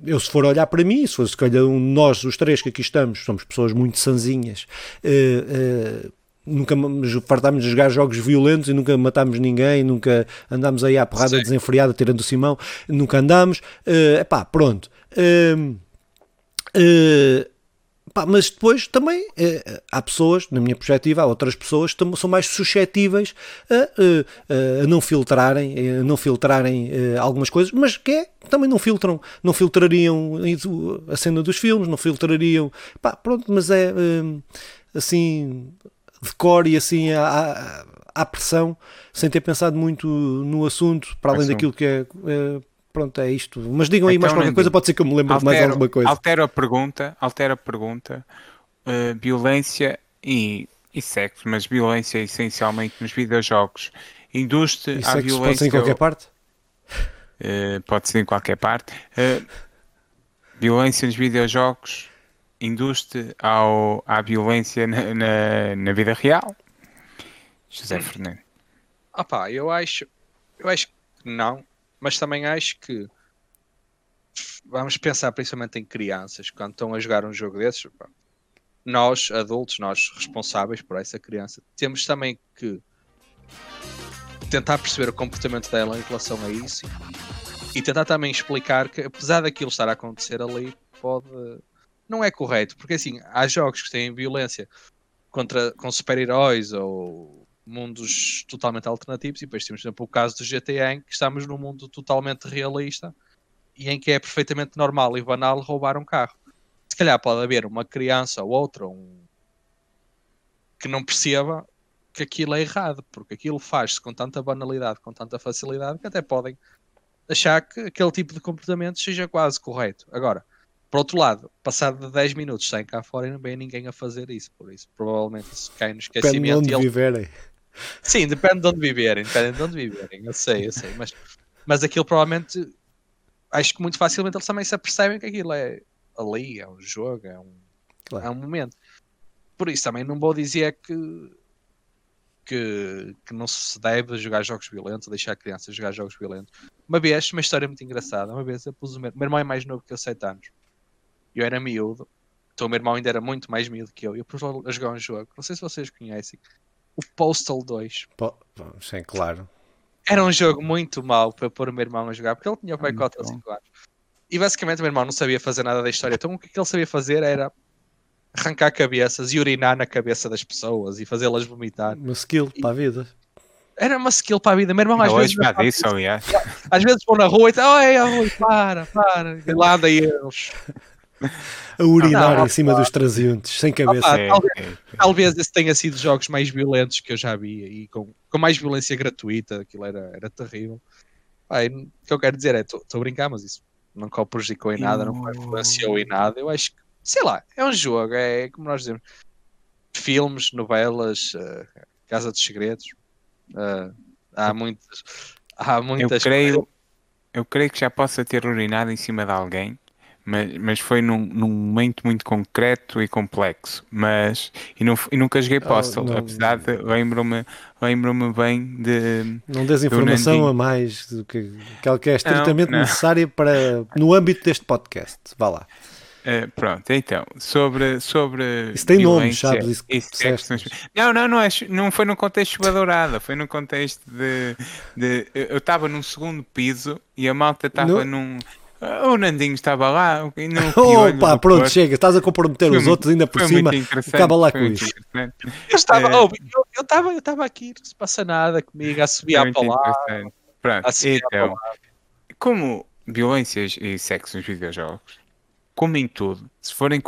eu, se for olhar para mim, se fosse calhar um, nós, os três que aqui estamos, somos pessoas muito sanzinhas. Nunca fartámos de jogar jogos violentos e nunca matámos ninguém, nunca andámos aí à porrada Sim. desenfreada tirando o Simão, nunca andámos. Uh, epá, pronto. Uh, uh, Pá, mas depois também eh, há pessoas, na minha perspectiva, há outras pessoas que são mais suscetíveis a, a, não filtrarem, a não filtrarem algumas coisas, mas que é, também não filtram, não filtrariam a cena dos filmes, não filtrariam, pá, pronto, mas é assim de cor e assim à, à pressão, sem ter pensado muito no assunto, para além daquilo que é, é pronto, é isto. Mas digam aí então, mais qualquer coisa, pode ser que eu me lembre altero, de mais alguma coisa. Altera a pergunta, altera a pergunta. Uh, violência e, e sexo, mas violência essencialmente nos videojogos. Induz-te à violência. Pode ser em qualquer parte? Uh, pode ser em qualquer parte. Uh, violência nos videojogos induz-te à violência na, na, na, vida real? José Fernando. Ah pá, eu acho, eu acho que não mas também acho que vamos pensar principalmente em crianças quando estão a jogar um jogo desses. Nós, adultos, nós responsáveis por essa criança, temos também que tentar perceber o comportamento dela em relação a isso e tentar também explicar que, apesar daquilo estar a acontecer ali, pode. Não é correto, porque assim, há jogos que têm violência contra, com super-heróis ou mundos totalmente alternativos e depois temos, por exemplo, o caso do GTA em que estamos num mundo totalmente realista e em que é perfeitamente normal e banal roubar um carro. Se calhar pode haver uma criança ou outra um... que não perceba que aquilo é errado, porque aquilo faz-se com tanta banalidade, com tanta facilidade, que até podem achar que aquele tipo de comportamento seja quase correto. Agora, por outro lado, passado de 10 minutos sem cá fora e não vem ninguém a fazer isso, por isso provavelmente isso cai no esquecimento. Depende de onde ele... viverem. Sim, depende de onde viverem, depende de onde viverem, eu sei, eu sei, mas, mas aquilo provavelmente acho que muito facilmente eles também se apercebem que aquilo é ali, é um jogo, é um, claro. é um momento. Por isso também não vou dizer que, que, que não se deve jogar jogos violentos, deixar crianças jogar jogos violentos. Uma vez, uma história muito engraçada, uma vez eu pus o meu, meu irmão é mais novo que eu, 7 anos. Eu era miúdo, então o meu irmão ainda era muito mais miúdo que eu. Eu pus a jogar um jogo, não sei se vocês conhecem, o Postal 2. Po sim, claro. Era um jogo muito mau para pôr o meu irmão a jogar, porque ele tinha o pai 4 ou 5 anos. E basicamente o meu irmão não sabia fazer nada da história. Então o que ele sabia fazer era arrancar cabeças e urinar na cabeça das pessoas e fazê-las vomitar. Uma skill e... para a vida. Era uma skill para a vida. Meu irmão, às vezes. Isso, aliás. Às vezes vou na rua e tá, oi, oi, para, para. E lá anda eles. A urinar não, em cima dos transeuntes, sem cabeça. Opa, é, talvez, é, é. talvez esse tenha sido jogos mais violentos que eu já vi e com, com mais violência gratuita. Aquilo era, era terrível. Pai, o que eu quero dizer é: estou a brincar, mas isso não prejudicou em nada, não influenciou em nada. Eu acho que, sei lá, é um jogo, é como nós dizemos: filmes, novelas, uh, Casa dos Segredos. Uh, há muitas. Há muitas eu creio, eu creio que já possa ter urinado em cima de alguém mas, mas foi num, num, momento muito concreto e complexo. Mas e, não, e nunca joguei Postal, oh, apesar de lembro-me lembro bem de. Não des informação a mais do que aquela que é estritamente não, não. necessária para no âmbito deste podcast. Vá lá. Uh, pronto, então, sobre. sobre isso tem nome, sabes? Isso isso não, não, não, é, não foi no contexto de dourada, foi no contexto de. de eu estava num segundo piso e a malta estava num o Nandinho estava lá. Opa, pronto, chega. Estás a comprometer foi os outros ainda por cima. Acaba lá com isso. Eu estava, é... oh, eu, eu, estava, eu estava aqui, não se passa nada comigo, a subir à palavra. Pronto, então, como violências e sexo nos videojogos, como em tudo, se forem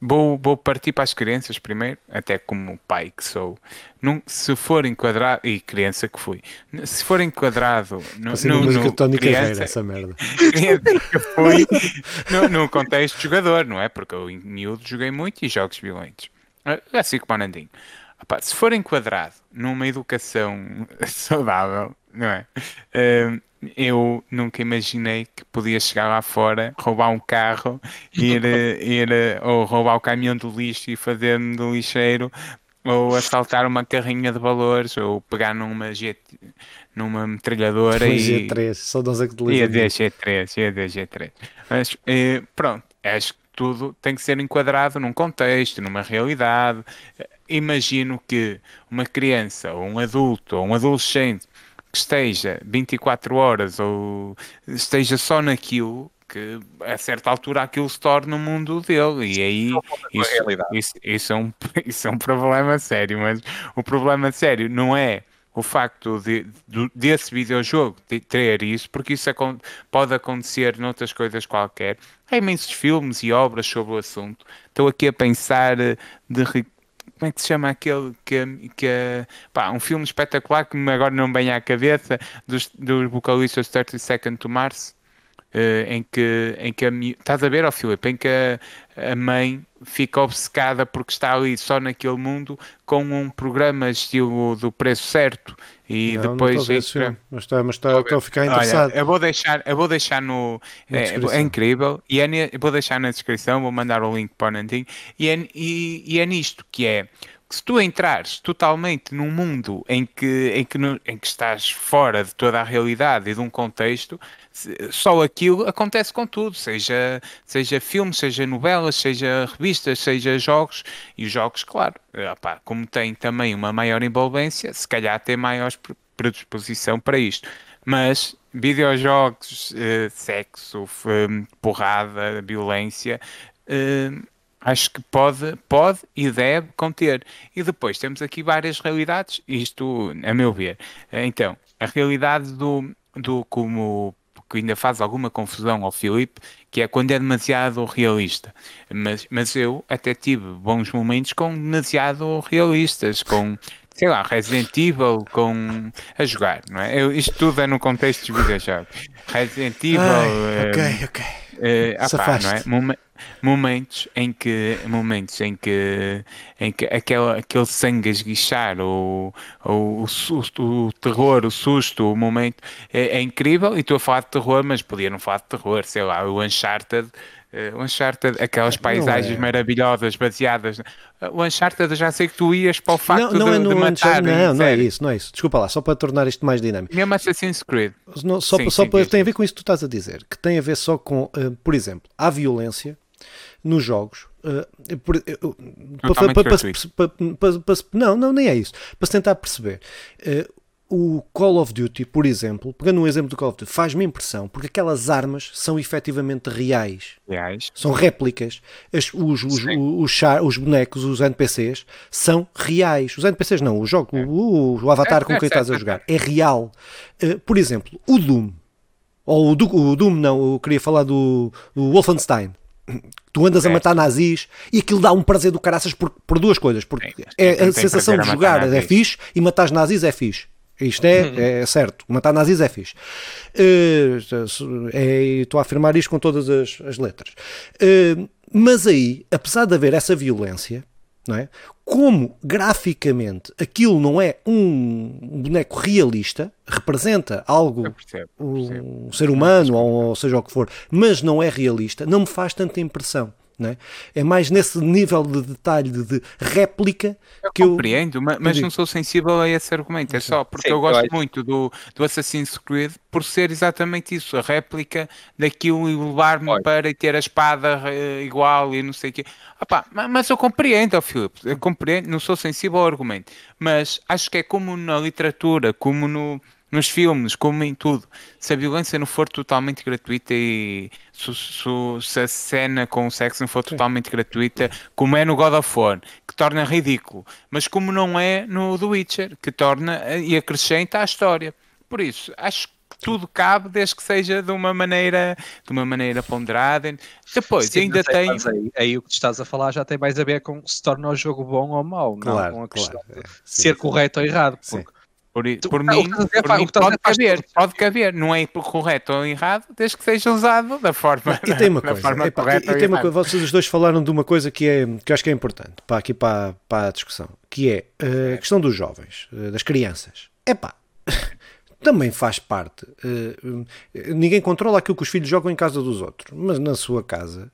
Vou, vou partir para as crianças primeiro, até como pai que sou. Num, se for enquadrado, e criança que fui, se for enquadrado no, no, no, no Tony criança, essa merda. criança que fui no, no contexto de jogador, não é? Porque eu em miúdo joguei muito e jogos violentos. Assim como o Nandinho. se for enquadrado numa educação saudável, não é? Uh, eu nunca imaginei que podia chegar lá fora, roubar um carro, ir, ir ou roubar o caminhão do lixo e fazer-me do lixeiro, ou assaltar uma carrinha de valores, ou pegar numa GT, numa metralhadora e. G3, só nós é que Ia de G3, ia de G3. Mas eh, pronto, acho que tudo tem que ser enquadrado num contexto, numa realidade. Imagino que uma criança, ou um adulto, ou um adolescente esteja 24 horas ou esteja só naquilo que a certa altura aquilo se torna o mundo dele e aí isso, isso, isso, é um, isso é um problema sério, mas o problema sério não é o facto de, de, desse videojogo de ter isso, porque isso pode acontecer noutras coisas qualquer. Há imensos filmes e obras sobre o assunto. Estou aqui a pensar de como é que se chama aquele que, que pá, um filme espetacular que agora não vem à cabeça dos, dos vocalistas 30 Second to Mars uh, em que, em que a, estás a ver, ó oh, Filipe, em que a, a, mãe fica obcecada porque está ali só naquele mundo com um programa estilo do preço certo e não, depois não entra... mas está, mas está, estou a ficar interessado. Olha, eu vou deixar, eu vou deixar no é, é, incrível. E é, vou deixar na descrição, vou mandar o link para o Nandinho e é, e, e é nisto que é se tu entrares totalmente num mundo em que, em, que, em que estás fora de toda a realidade e de um contexto, só aquilo acontece com tudo, seja, seja filmes, seja novelas, seja revistas, seja jogos, e os jogos, claro, opa, como têm também uma maior envolvência, se calhar tem maior predisposição para isto. Mas videojogos, eh, sexo, porrada, violência, eh, acho que pode, pode e deve conter. E depois temos aqui várias realidades, isto a meu ver. Então, a realidade do, do como que ainda faz alguma confusão ao Filipe, que é quando é demasiado realista. Mas, mas eu até tive bons momentos com demasiado realistas, com sei lá, Resident Evil com a jogar, não é? Eu, isto tudo é no contexto de videojogos. Resident Evil. Ai, ok, uh, ok. Uh, apá, não é? Momentos em que momentos em que em que aquela, aquele sangue a esguichar ou, ou o, susto, o terror, o susto, o momento é, é, incrível e estou a falar de terror, mas podia não falar de terror, sei lá, o Uncharted uh, o Uncharted, aquelas paisagens é. maravilhosas baseadas. O Uncharted, já sei que tu ias para o facto não, não de, é no de matar. Não, não é isso, não é isso. Desculpa lá, só para tornar isto mais dinâmico. Mesmo Assassin's Creed. Não, só sim, só sim, para, sim, tem a ver com isso que tu estás a dizer, que tem a ver só com, uh, por exemplo, há violência nos jogos. Uh, por, uh, para, para, para, não, não, nem é isso. Para se tentar perceber. Uh, o Call of Duty, por exemplo, pegando um exemplo do Call of Duty, faz-me impressão porque aquelas armas são efetivamente reais. Reais. São réplicas. As, os, os, os, os, bonecos, os NPCs, são reais. Os NPCs não, o jogo, é. o, o, avatar é, com é, quem estás a jogar é real. Uh, por exemplo, o Doom, ou o, o Doom, não, eu queria falar do, do Wolfenstein. Tu andas a matar nazis e aquilo dá um prazer do caraças por, por duas coisas. Porque é, a sensação de jogar é fixe e matar nazis é fixe. Isto é, uhum. é certo. Matar nazis é fixe. Uh, é, estou a afirmar isto com todas as, as letras. Uh, mas aí, apesar de haver essa violência, não é? como graficamente aquilo não é um boneco realista, representa algo, percebo, percebo. um ser humano, ou, ou seja o que for, mas não é realista, não me faz tanta impressão. É? é? mais nesse nível de detalhe de, réplica eu que compreendo, eu compreendo, mas não sou sensível a esse argumento. É só porque Sim, eu gosto eu muito do, do Assassin's Creed por ser exatamente isso, a réplica daquilo e levar-me para ter a espada uh, igual e não sei o quê. Opa, mas eu compreendo, oh, Filipe, eu compreendo, não sou sensível ao argumento, mas acho que é como na literatura, como no nos filmes, como em tudo, se a violência não for totalmente gratuita e se, se, se a cena com o sexo não for totalmente gratuita, como é no God of War, que torna ridículo, mas como não é no The Witcher, que torna e acrescenta a história. Por isso, acho que tudo cabe desde que seja de uma maneira de uma maneira ponderada. Depois Sim, ainda tem. Aí, aí, o que tu estás a falar já tem mais a ver com se torna o jogo bom ou mau, claro, não com a questão claro, é. de ser correto ou errado. Porque por, por mim, por mim pode caber, pode caber, não é correto ou errado, desde que seja usado da forma, e tem uma coisa, forma epa, correta. E, e tem uma coisa, vocês os dois falaram de uma coisa que, é, que acho que é importante para aqui para, para a discussão, que é uh, a questão dos jovens, uh, das crianças. Epá, também faz parte. Uh, ninguém controla aquilo que os filhos jogam em casa dos outros, mas na sua casa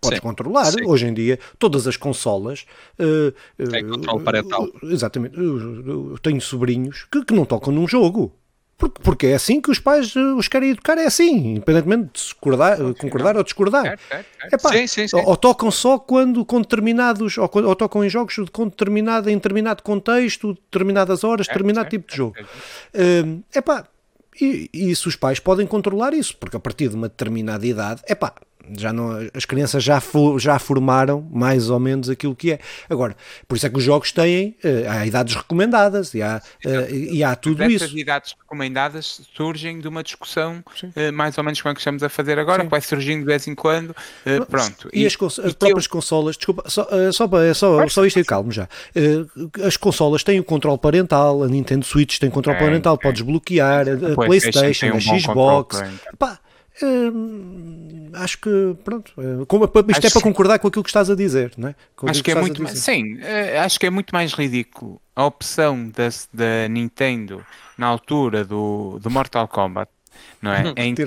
podes sim, controlar. Sim. Hoje em dia, todas as consolas. Uh, Tem controle parental. Uh, exatamente. Eu, tenho sobrinhos que, que não tocam num jogo. Porque, porque é assim que os pais os querem educar, é assim, independentemente de concordar, concordar ou discordar. Epá, sim, sim, sim. Ou, ou, tocam só quando com determinados, ou, ou tocam em jogos com determinado, em determinado contexto, determinadas horas, determinado tipo de jogo. Uh, epá, e, e isso os pais podem controlar isso, porque a partir de uma determinada idade, epá, já não, as crianças já, for, já formaram mais ou menos aquilo que é. Agora, por isso é que os jogos têm, uh, há idades recomendadas e há, uh, e há tudo isso. Essas idades recomendadas surgem de uma discussão, uh, mais ou menos como é que estamos a fazer agora, Sim. que vai surgindo de vez em quando. pronto. E, e as, cons as próprias eu... consolas, desculpa, só, só, só, só isto e calmo já. as consolas têm o controle parental, a Nintendo Switch tem controle é, parental, é. podes bloquear, a, a PlayStation, um a Xbox. Pá, Hum, acho que pronto, eh, como, isto acho é para concordar com aquilo que estás a dizer, não é? Com acho que, que é muito mais, sim, eh, acho que é muito mais ridículo a opção da, da Nintendo na altura do, do Mortal Kombat, não é? em que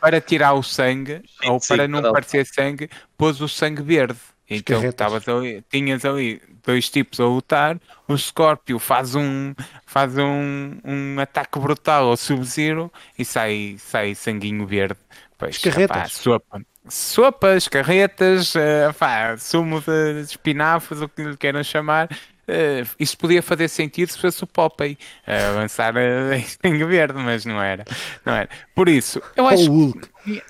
para tirar o sangue sim, ou para não parecer sangue, pôs o sangue verde. Então tavas ali, tinhas ali dois tipos a lutar, o Scorpio faz um, faz um, um ataque brutal ao Sub-Zero e sai, sai sanguinho verde. Pois, carretas. sopa. Sopas, carretas, uh, pá, sumo de espinafres, o que lhe queiram chamar. Uh, isso podia fazer sentido se fosse o Popeye uh, lançar uh, em sangue verde, mas não era. Não era. Por isso, eu acho, que,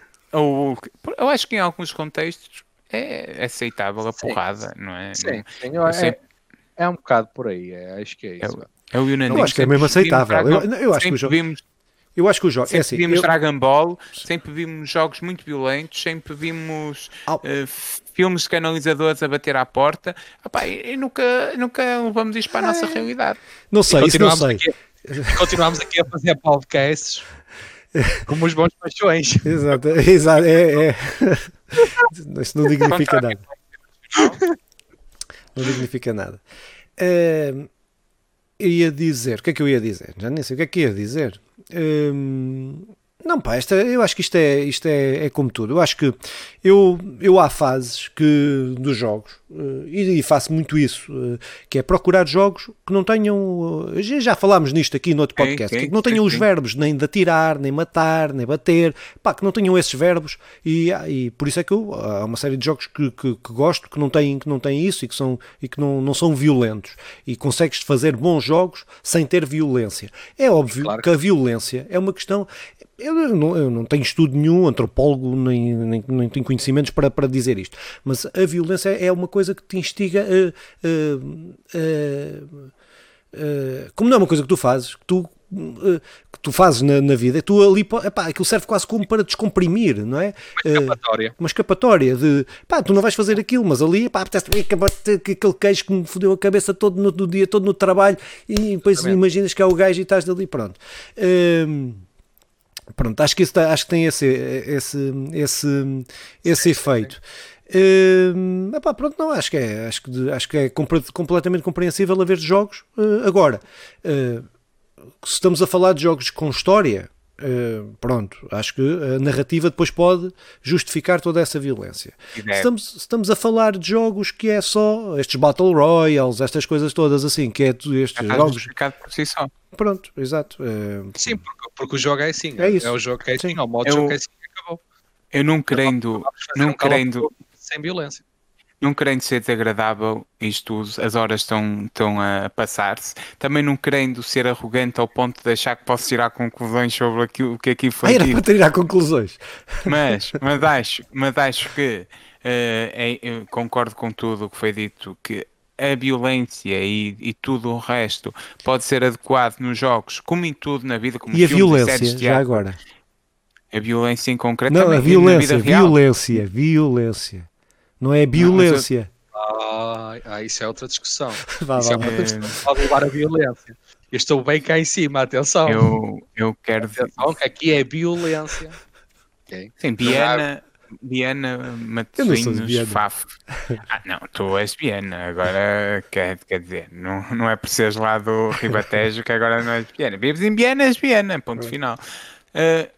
eu acho que em alguns contextos é aceitável a sim, porrada, não é? Sim, sim eu, é, é, um bocado por aí, é, acho que é isso. É, é o unânime. Eu acho que é mesmo aceitável. Eu, eu, acho que o jogo... Vimos, eu acho que o jogo. Sempre é assim, vimos eu... Dragon Ball, sempre vimos jogos muito violentos, sempre vimos oh. uh, filmes de canalizadores a bater à porta. Epá, e, e nunca, nunca levamos isto para a nossa realidade. Não sei, isso não sei. Aqui, continuamos aqui a fazer podcasts como os bons paixões. Exato, exato. É, é. Isso não dignifica nada. Não dignifica nada. Uh, eu ia dizer, o que é que eu ia dizer? Já nem sei o que é que ia dizer. Não, pá, esta, eu acho que isto, é, isto é, é como tudo. Eu acho que eu, eu há fases que dos jogos e, e, faço muito isso, uh, que é procurar jogos que não tenham, já falámos nisto aqui no outro podcast, que não tenham os verbos nem de atirar, nem matar, nem bater, pá, que não tenham esses verbos e, ah, e por isso é que eu, há uma série de jogos que, que, que, gosto que não têm, que não têm isso e que, são, e que não, não são violentos e consegues fazer bons jogos sem ter violência. É óbvio claro. que a violência é uma questão, eu não, eu não, tenho estudo nenhum, antropólogo, nem, nem, nem, tenho conhecimentos para, para dizer isto, mas a violência é uma coisa que te instiga a. como não é uma coisa que tu fazes, que tu que tu fazes na, na vida, tu ali, epá, aquilo serve quase como para descomprimir, não é? Uma escapatória. uma escapatória de, pá, tu não vais fazer aquilo, mas ali, pá, apetece aquele queijo que me fodeu a cabeça todo no, no dia, todo no trabalho, e depois imaginas que é o gajo e estás dali, pronto. Hum, Pronto, acho que, isso tá, acho que tem esse, esse, esse, esse efeito. Uh, epá, pronto, não, acho que é, acho que, acho que é completamente compreensível haver jogos. Uh, agora, uh, se estamos a falar de jogos com história, Uh, pronto, acho que a narrativa depois pode justificar toda essa violência. Se estamos, estamos, a falar de jogos que é só estes Battle Royals, estas coisas todas assim, que é estes é jogos. por si só. Pronto, exato. Uh... Sim, porque, porque, o jogo é assim. É, isso. é o jogo que é assim, é o modo eu, jogo que é assim acabou. Eu não querendo. Não querendo sem violência não querendo ser desagradável, isto as horas estão, estão a passar-se, também não querendo ser arrogante ao ponto de achar que posso tirar conclusões sobre aquilo, o que aqui foi. Ah, era para tirar conclusões. Mas, mas, acho, mas acho que uh, é, concordo com tudo o que foi dito, que a violência e, e, tudo o resto pode ser adequado nos jogos, como em tudo na vida, como e a violência, já agora. A violência em concreto Não, também, a violência, violência, violência. Não é violência. Ah, ah, isso é outra discussão. Vá, isso é vá, é outra discussão. Pode levar a violência. Eu estou bem cá em cima, atenção. Eu, eu quero atenção, que aqui é violência. Okay. Sim, Viena, Viena, Matosinhos, Faf. Ah, não, tu és Viena, agora quer, quer dizer, não, não é por seres lá do Ribatejo que agora não és Viena. Vives em Viena, és Viena, ponto final. Uh,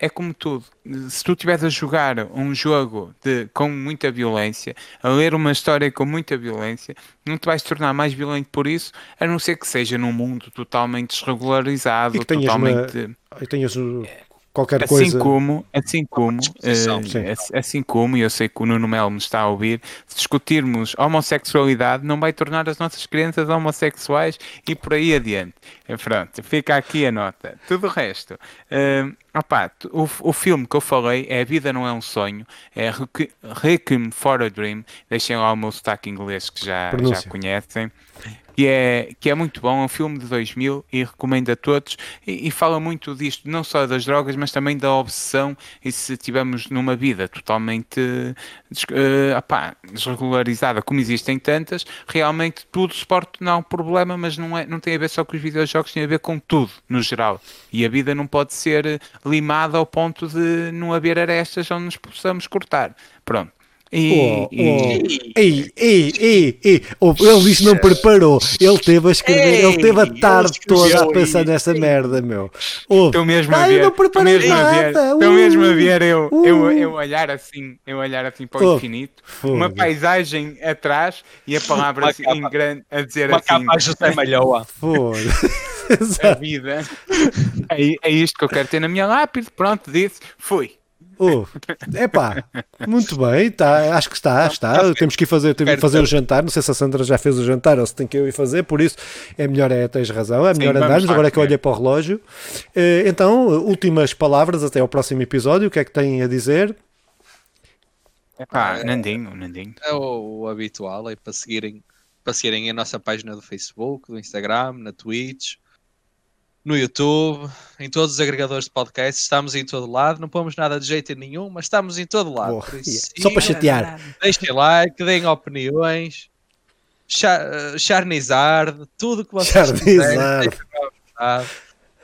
é como tudo. Se tu estiveres a jogar um jogo de, com muita violência, a ler uma história com muita violência, não te vais tornar mais violento por isso, a não ser que seja num mundo totalmente desregularizado, e que totalmente. Uma, e tenhas qualquer assim coisa. Como, assim como, uh, assim como, e eu sei que o Nuno Melo me está a ouvir, se discutirmos homossexualidade, não vai tornar as nossas crianças homossexuais e por aí adiante. É, pronto, fica aqui a nota. Tudo o resto. Uh, opa, o, o filme que eu falei é A Vida Não É Um Sonho, é Requiem for a Dream. Deixem lá o meu sotaque inglês que já, já conhecem que é, que é muito bom, é um filme de 2000 e recomendo a todos e, e, fala muito disto, não só das drogas, mas também da obsessão e se tivermos numa vida totalmente uh, desregularizada, como existem tantas, realmente tudo se pode tornar um problema, mas não, é, não tem a ver só com os videojogos, tem a ver com tudo, no geral. E a vida não pode ser limada ao ponto de não haver arestas onde nos possamos cortar. Pronto. E, oh, e... Ei, ei, ei, ei. Oh, ele disse não preparou. Ele teve a escrever, ei, ele teve a tarde toda a pensar nessa merda, meu. Oh, Estou mesmo a ver. Não preparei nada. Estou mesmo a ver eu, uh, eu, eu olhar assim, eu olhar assim para o oh, infinito, foda. uma paisagem atrás e a palavra assim, em grande a dizer uma assim. Uma capa José Malhoa. Foda. a vida. É, é isto que eu quero ter na minha lápide. Pronto, disse, fui. Oh, epá, muito bem, tá, acho que está, está. Temos que ir fazer, temos que fazer o jantar. Não sei se a Sandra já fez o jantar ou se tem que eu ir fazer, por isso é melhor, é, tens razão, é melhor Sim, andarmos. Agora é que eu olhei para o relógio. Eh, então, últimas palavras até ao próximo episódio. O que é que têm a dizer? Epá, Nandinho, Nandinho. É o, o habitual, é para seguirem, para seguirem a nossa página do Facebook, do Instagram, na Twitch no YouTube, em todos os agregadores de podcast, estamos em todo lado, não pomos nada de jeito nenhum, mas estamos em todo lado. Isso, Só para chatear. Deixem like, deem opiniões, charnizard, tudo que vocês charnizard. quiserem.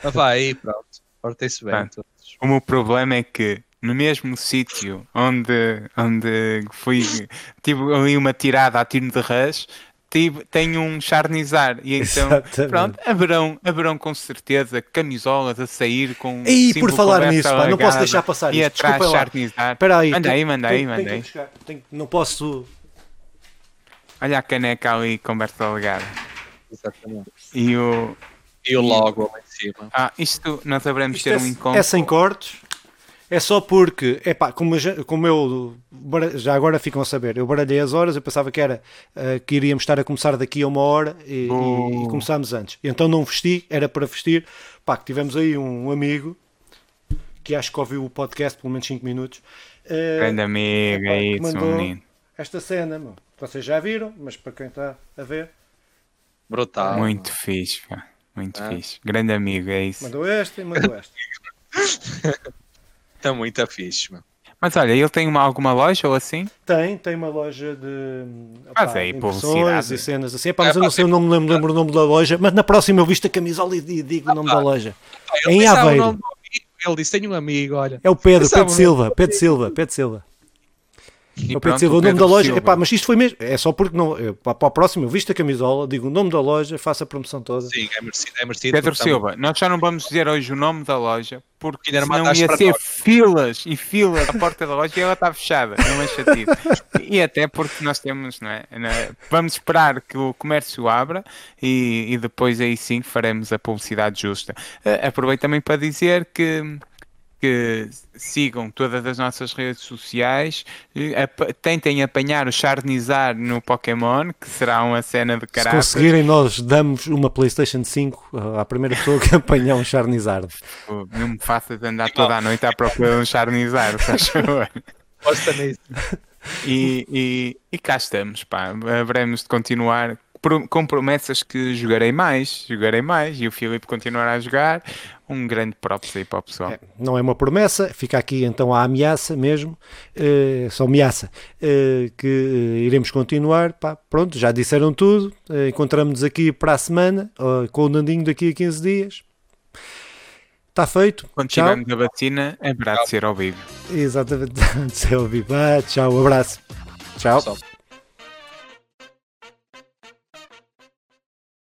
Vai aí, pronto. Portem-se bem. Todos. O meu problema é que no mesmo sítio onde, onde fui, tive ali uma tirada a tiro de ras, tive, tenho um Charnizar e então Exatamente. pronto, haverão, haverão com certeza camisolas a sair com e por falar nisso, pá, não posso deixar passar e isso. atrás Charnizar. Espera aí, manda aí, manda aí, manda aí. Não posso Olha a caneca ali com Berta Legada. Exatamente. E o. E o logo lá em cima. Ah, isto nós devemos ter é, um encontro. É sem cortes. É só porque, epá, como, como eu já agora ficam a saber, eu baralhei as horas, eu pensava que era uh, que iríamos estar a começar daqui a uma hora e, oh. e, e começámos antes. Então não vesti, era para vestir. Pá, que tivemos aí um amigo que acho que ouviu o podcast pelo menos 5 minutos. Uh, Grande amigo, é isso, menino. Esta cena, meu, vocês já viram, mas para quem está a ver. Brutal. Muito mano. fixe, pá. Muito ah. fixe. Grande amigo, é isso. Mandou este e mandou este. Está muito fixe, mano. Mas olha, ele tem uma, alguma loja ou assim? Tem, tem uma loja de mas opa, é impressões e cenas assim. Epá, mas é, eu não sei, eu não me lembro, lembro, o nome da loja, mas na próxima eu visto a camisola e digo o nome da loja. Ah, em Aveiro. Ele disse: Tenho um amigo, olha. É o Pedro, Pedro Silva, Pedro Silva, Pedro Silva. E o Pedro Silva, o nome da loja, epá, mas isto foi mesmo, é só porque não, eu, para, para a próxima eu visto a camisola, digo o nome da loja, faço a promoção toda. Sim, é merecido. É merecido Pedro Silva, nós já não vamos dizer hoje o nome da loja, porque senão ia ser filas e filas à porta da loja e ela está fechada, não é chatice. e até porque nós temos, não é? Vamos esperar que o comércio abra e, e depois aí sim faremos a publicidade justa. Uh, aproveito também para dizer que que sigam todas as nossas redes sociais, tentem apanhar o Charnizar no Pokémon, que será uma cena de caráter. Se conseguirem, nós damos uma PlayStation 5 à primeira pessoa que apanhar um Charnizard. Não me faças andar toda a noite à procura de um Charnizard, faz favor. Posta nisso. E, e, e cá estamos, pá. Haveremos de continuar com promessas que jogarei mais, jogarei mais e o Filipe continuará a jogar. Um grande props aí para o pessoal. É, não é uma promessa, fica aqui então a ameaça mesmo, uh, só ameaça, uh, que uh, iremos continuar. Pá, pronto, já disseram tudo. Uh, Encontramos-nos aqui para a semana, com o Nandinho daqui a 15 dias. Está feito. Quando tivermos a vacina, é para de ser ao vivo. Exatamente, de ser ao vivo. Ah, tchau, um abraço. Tchau.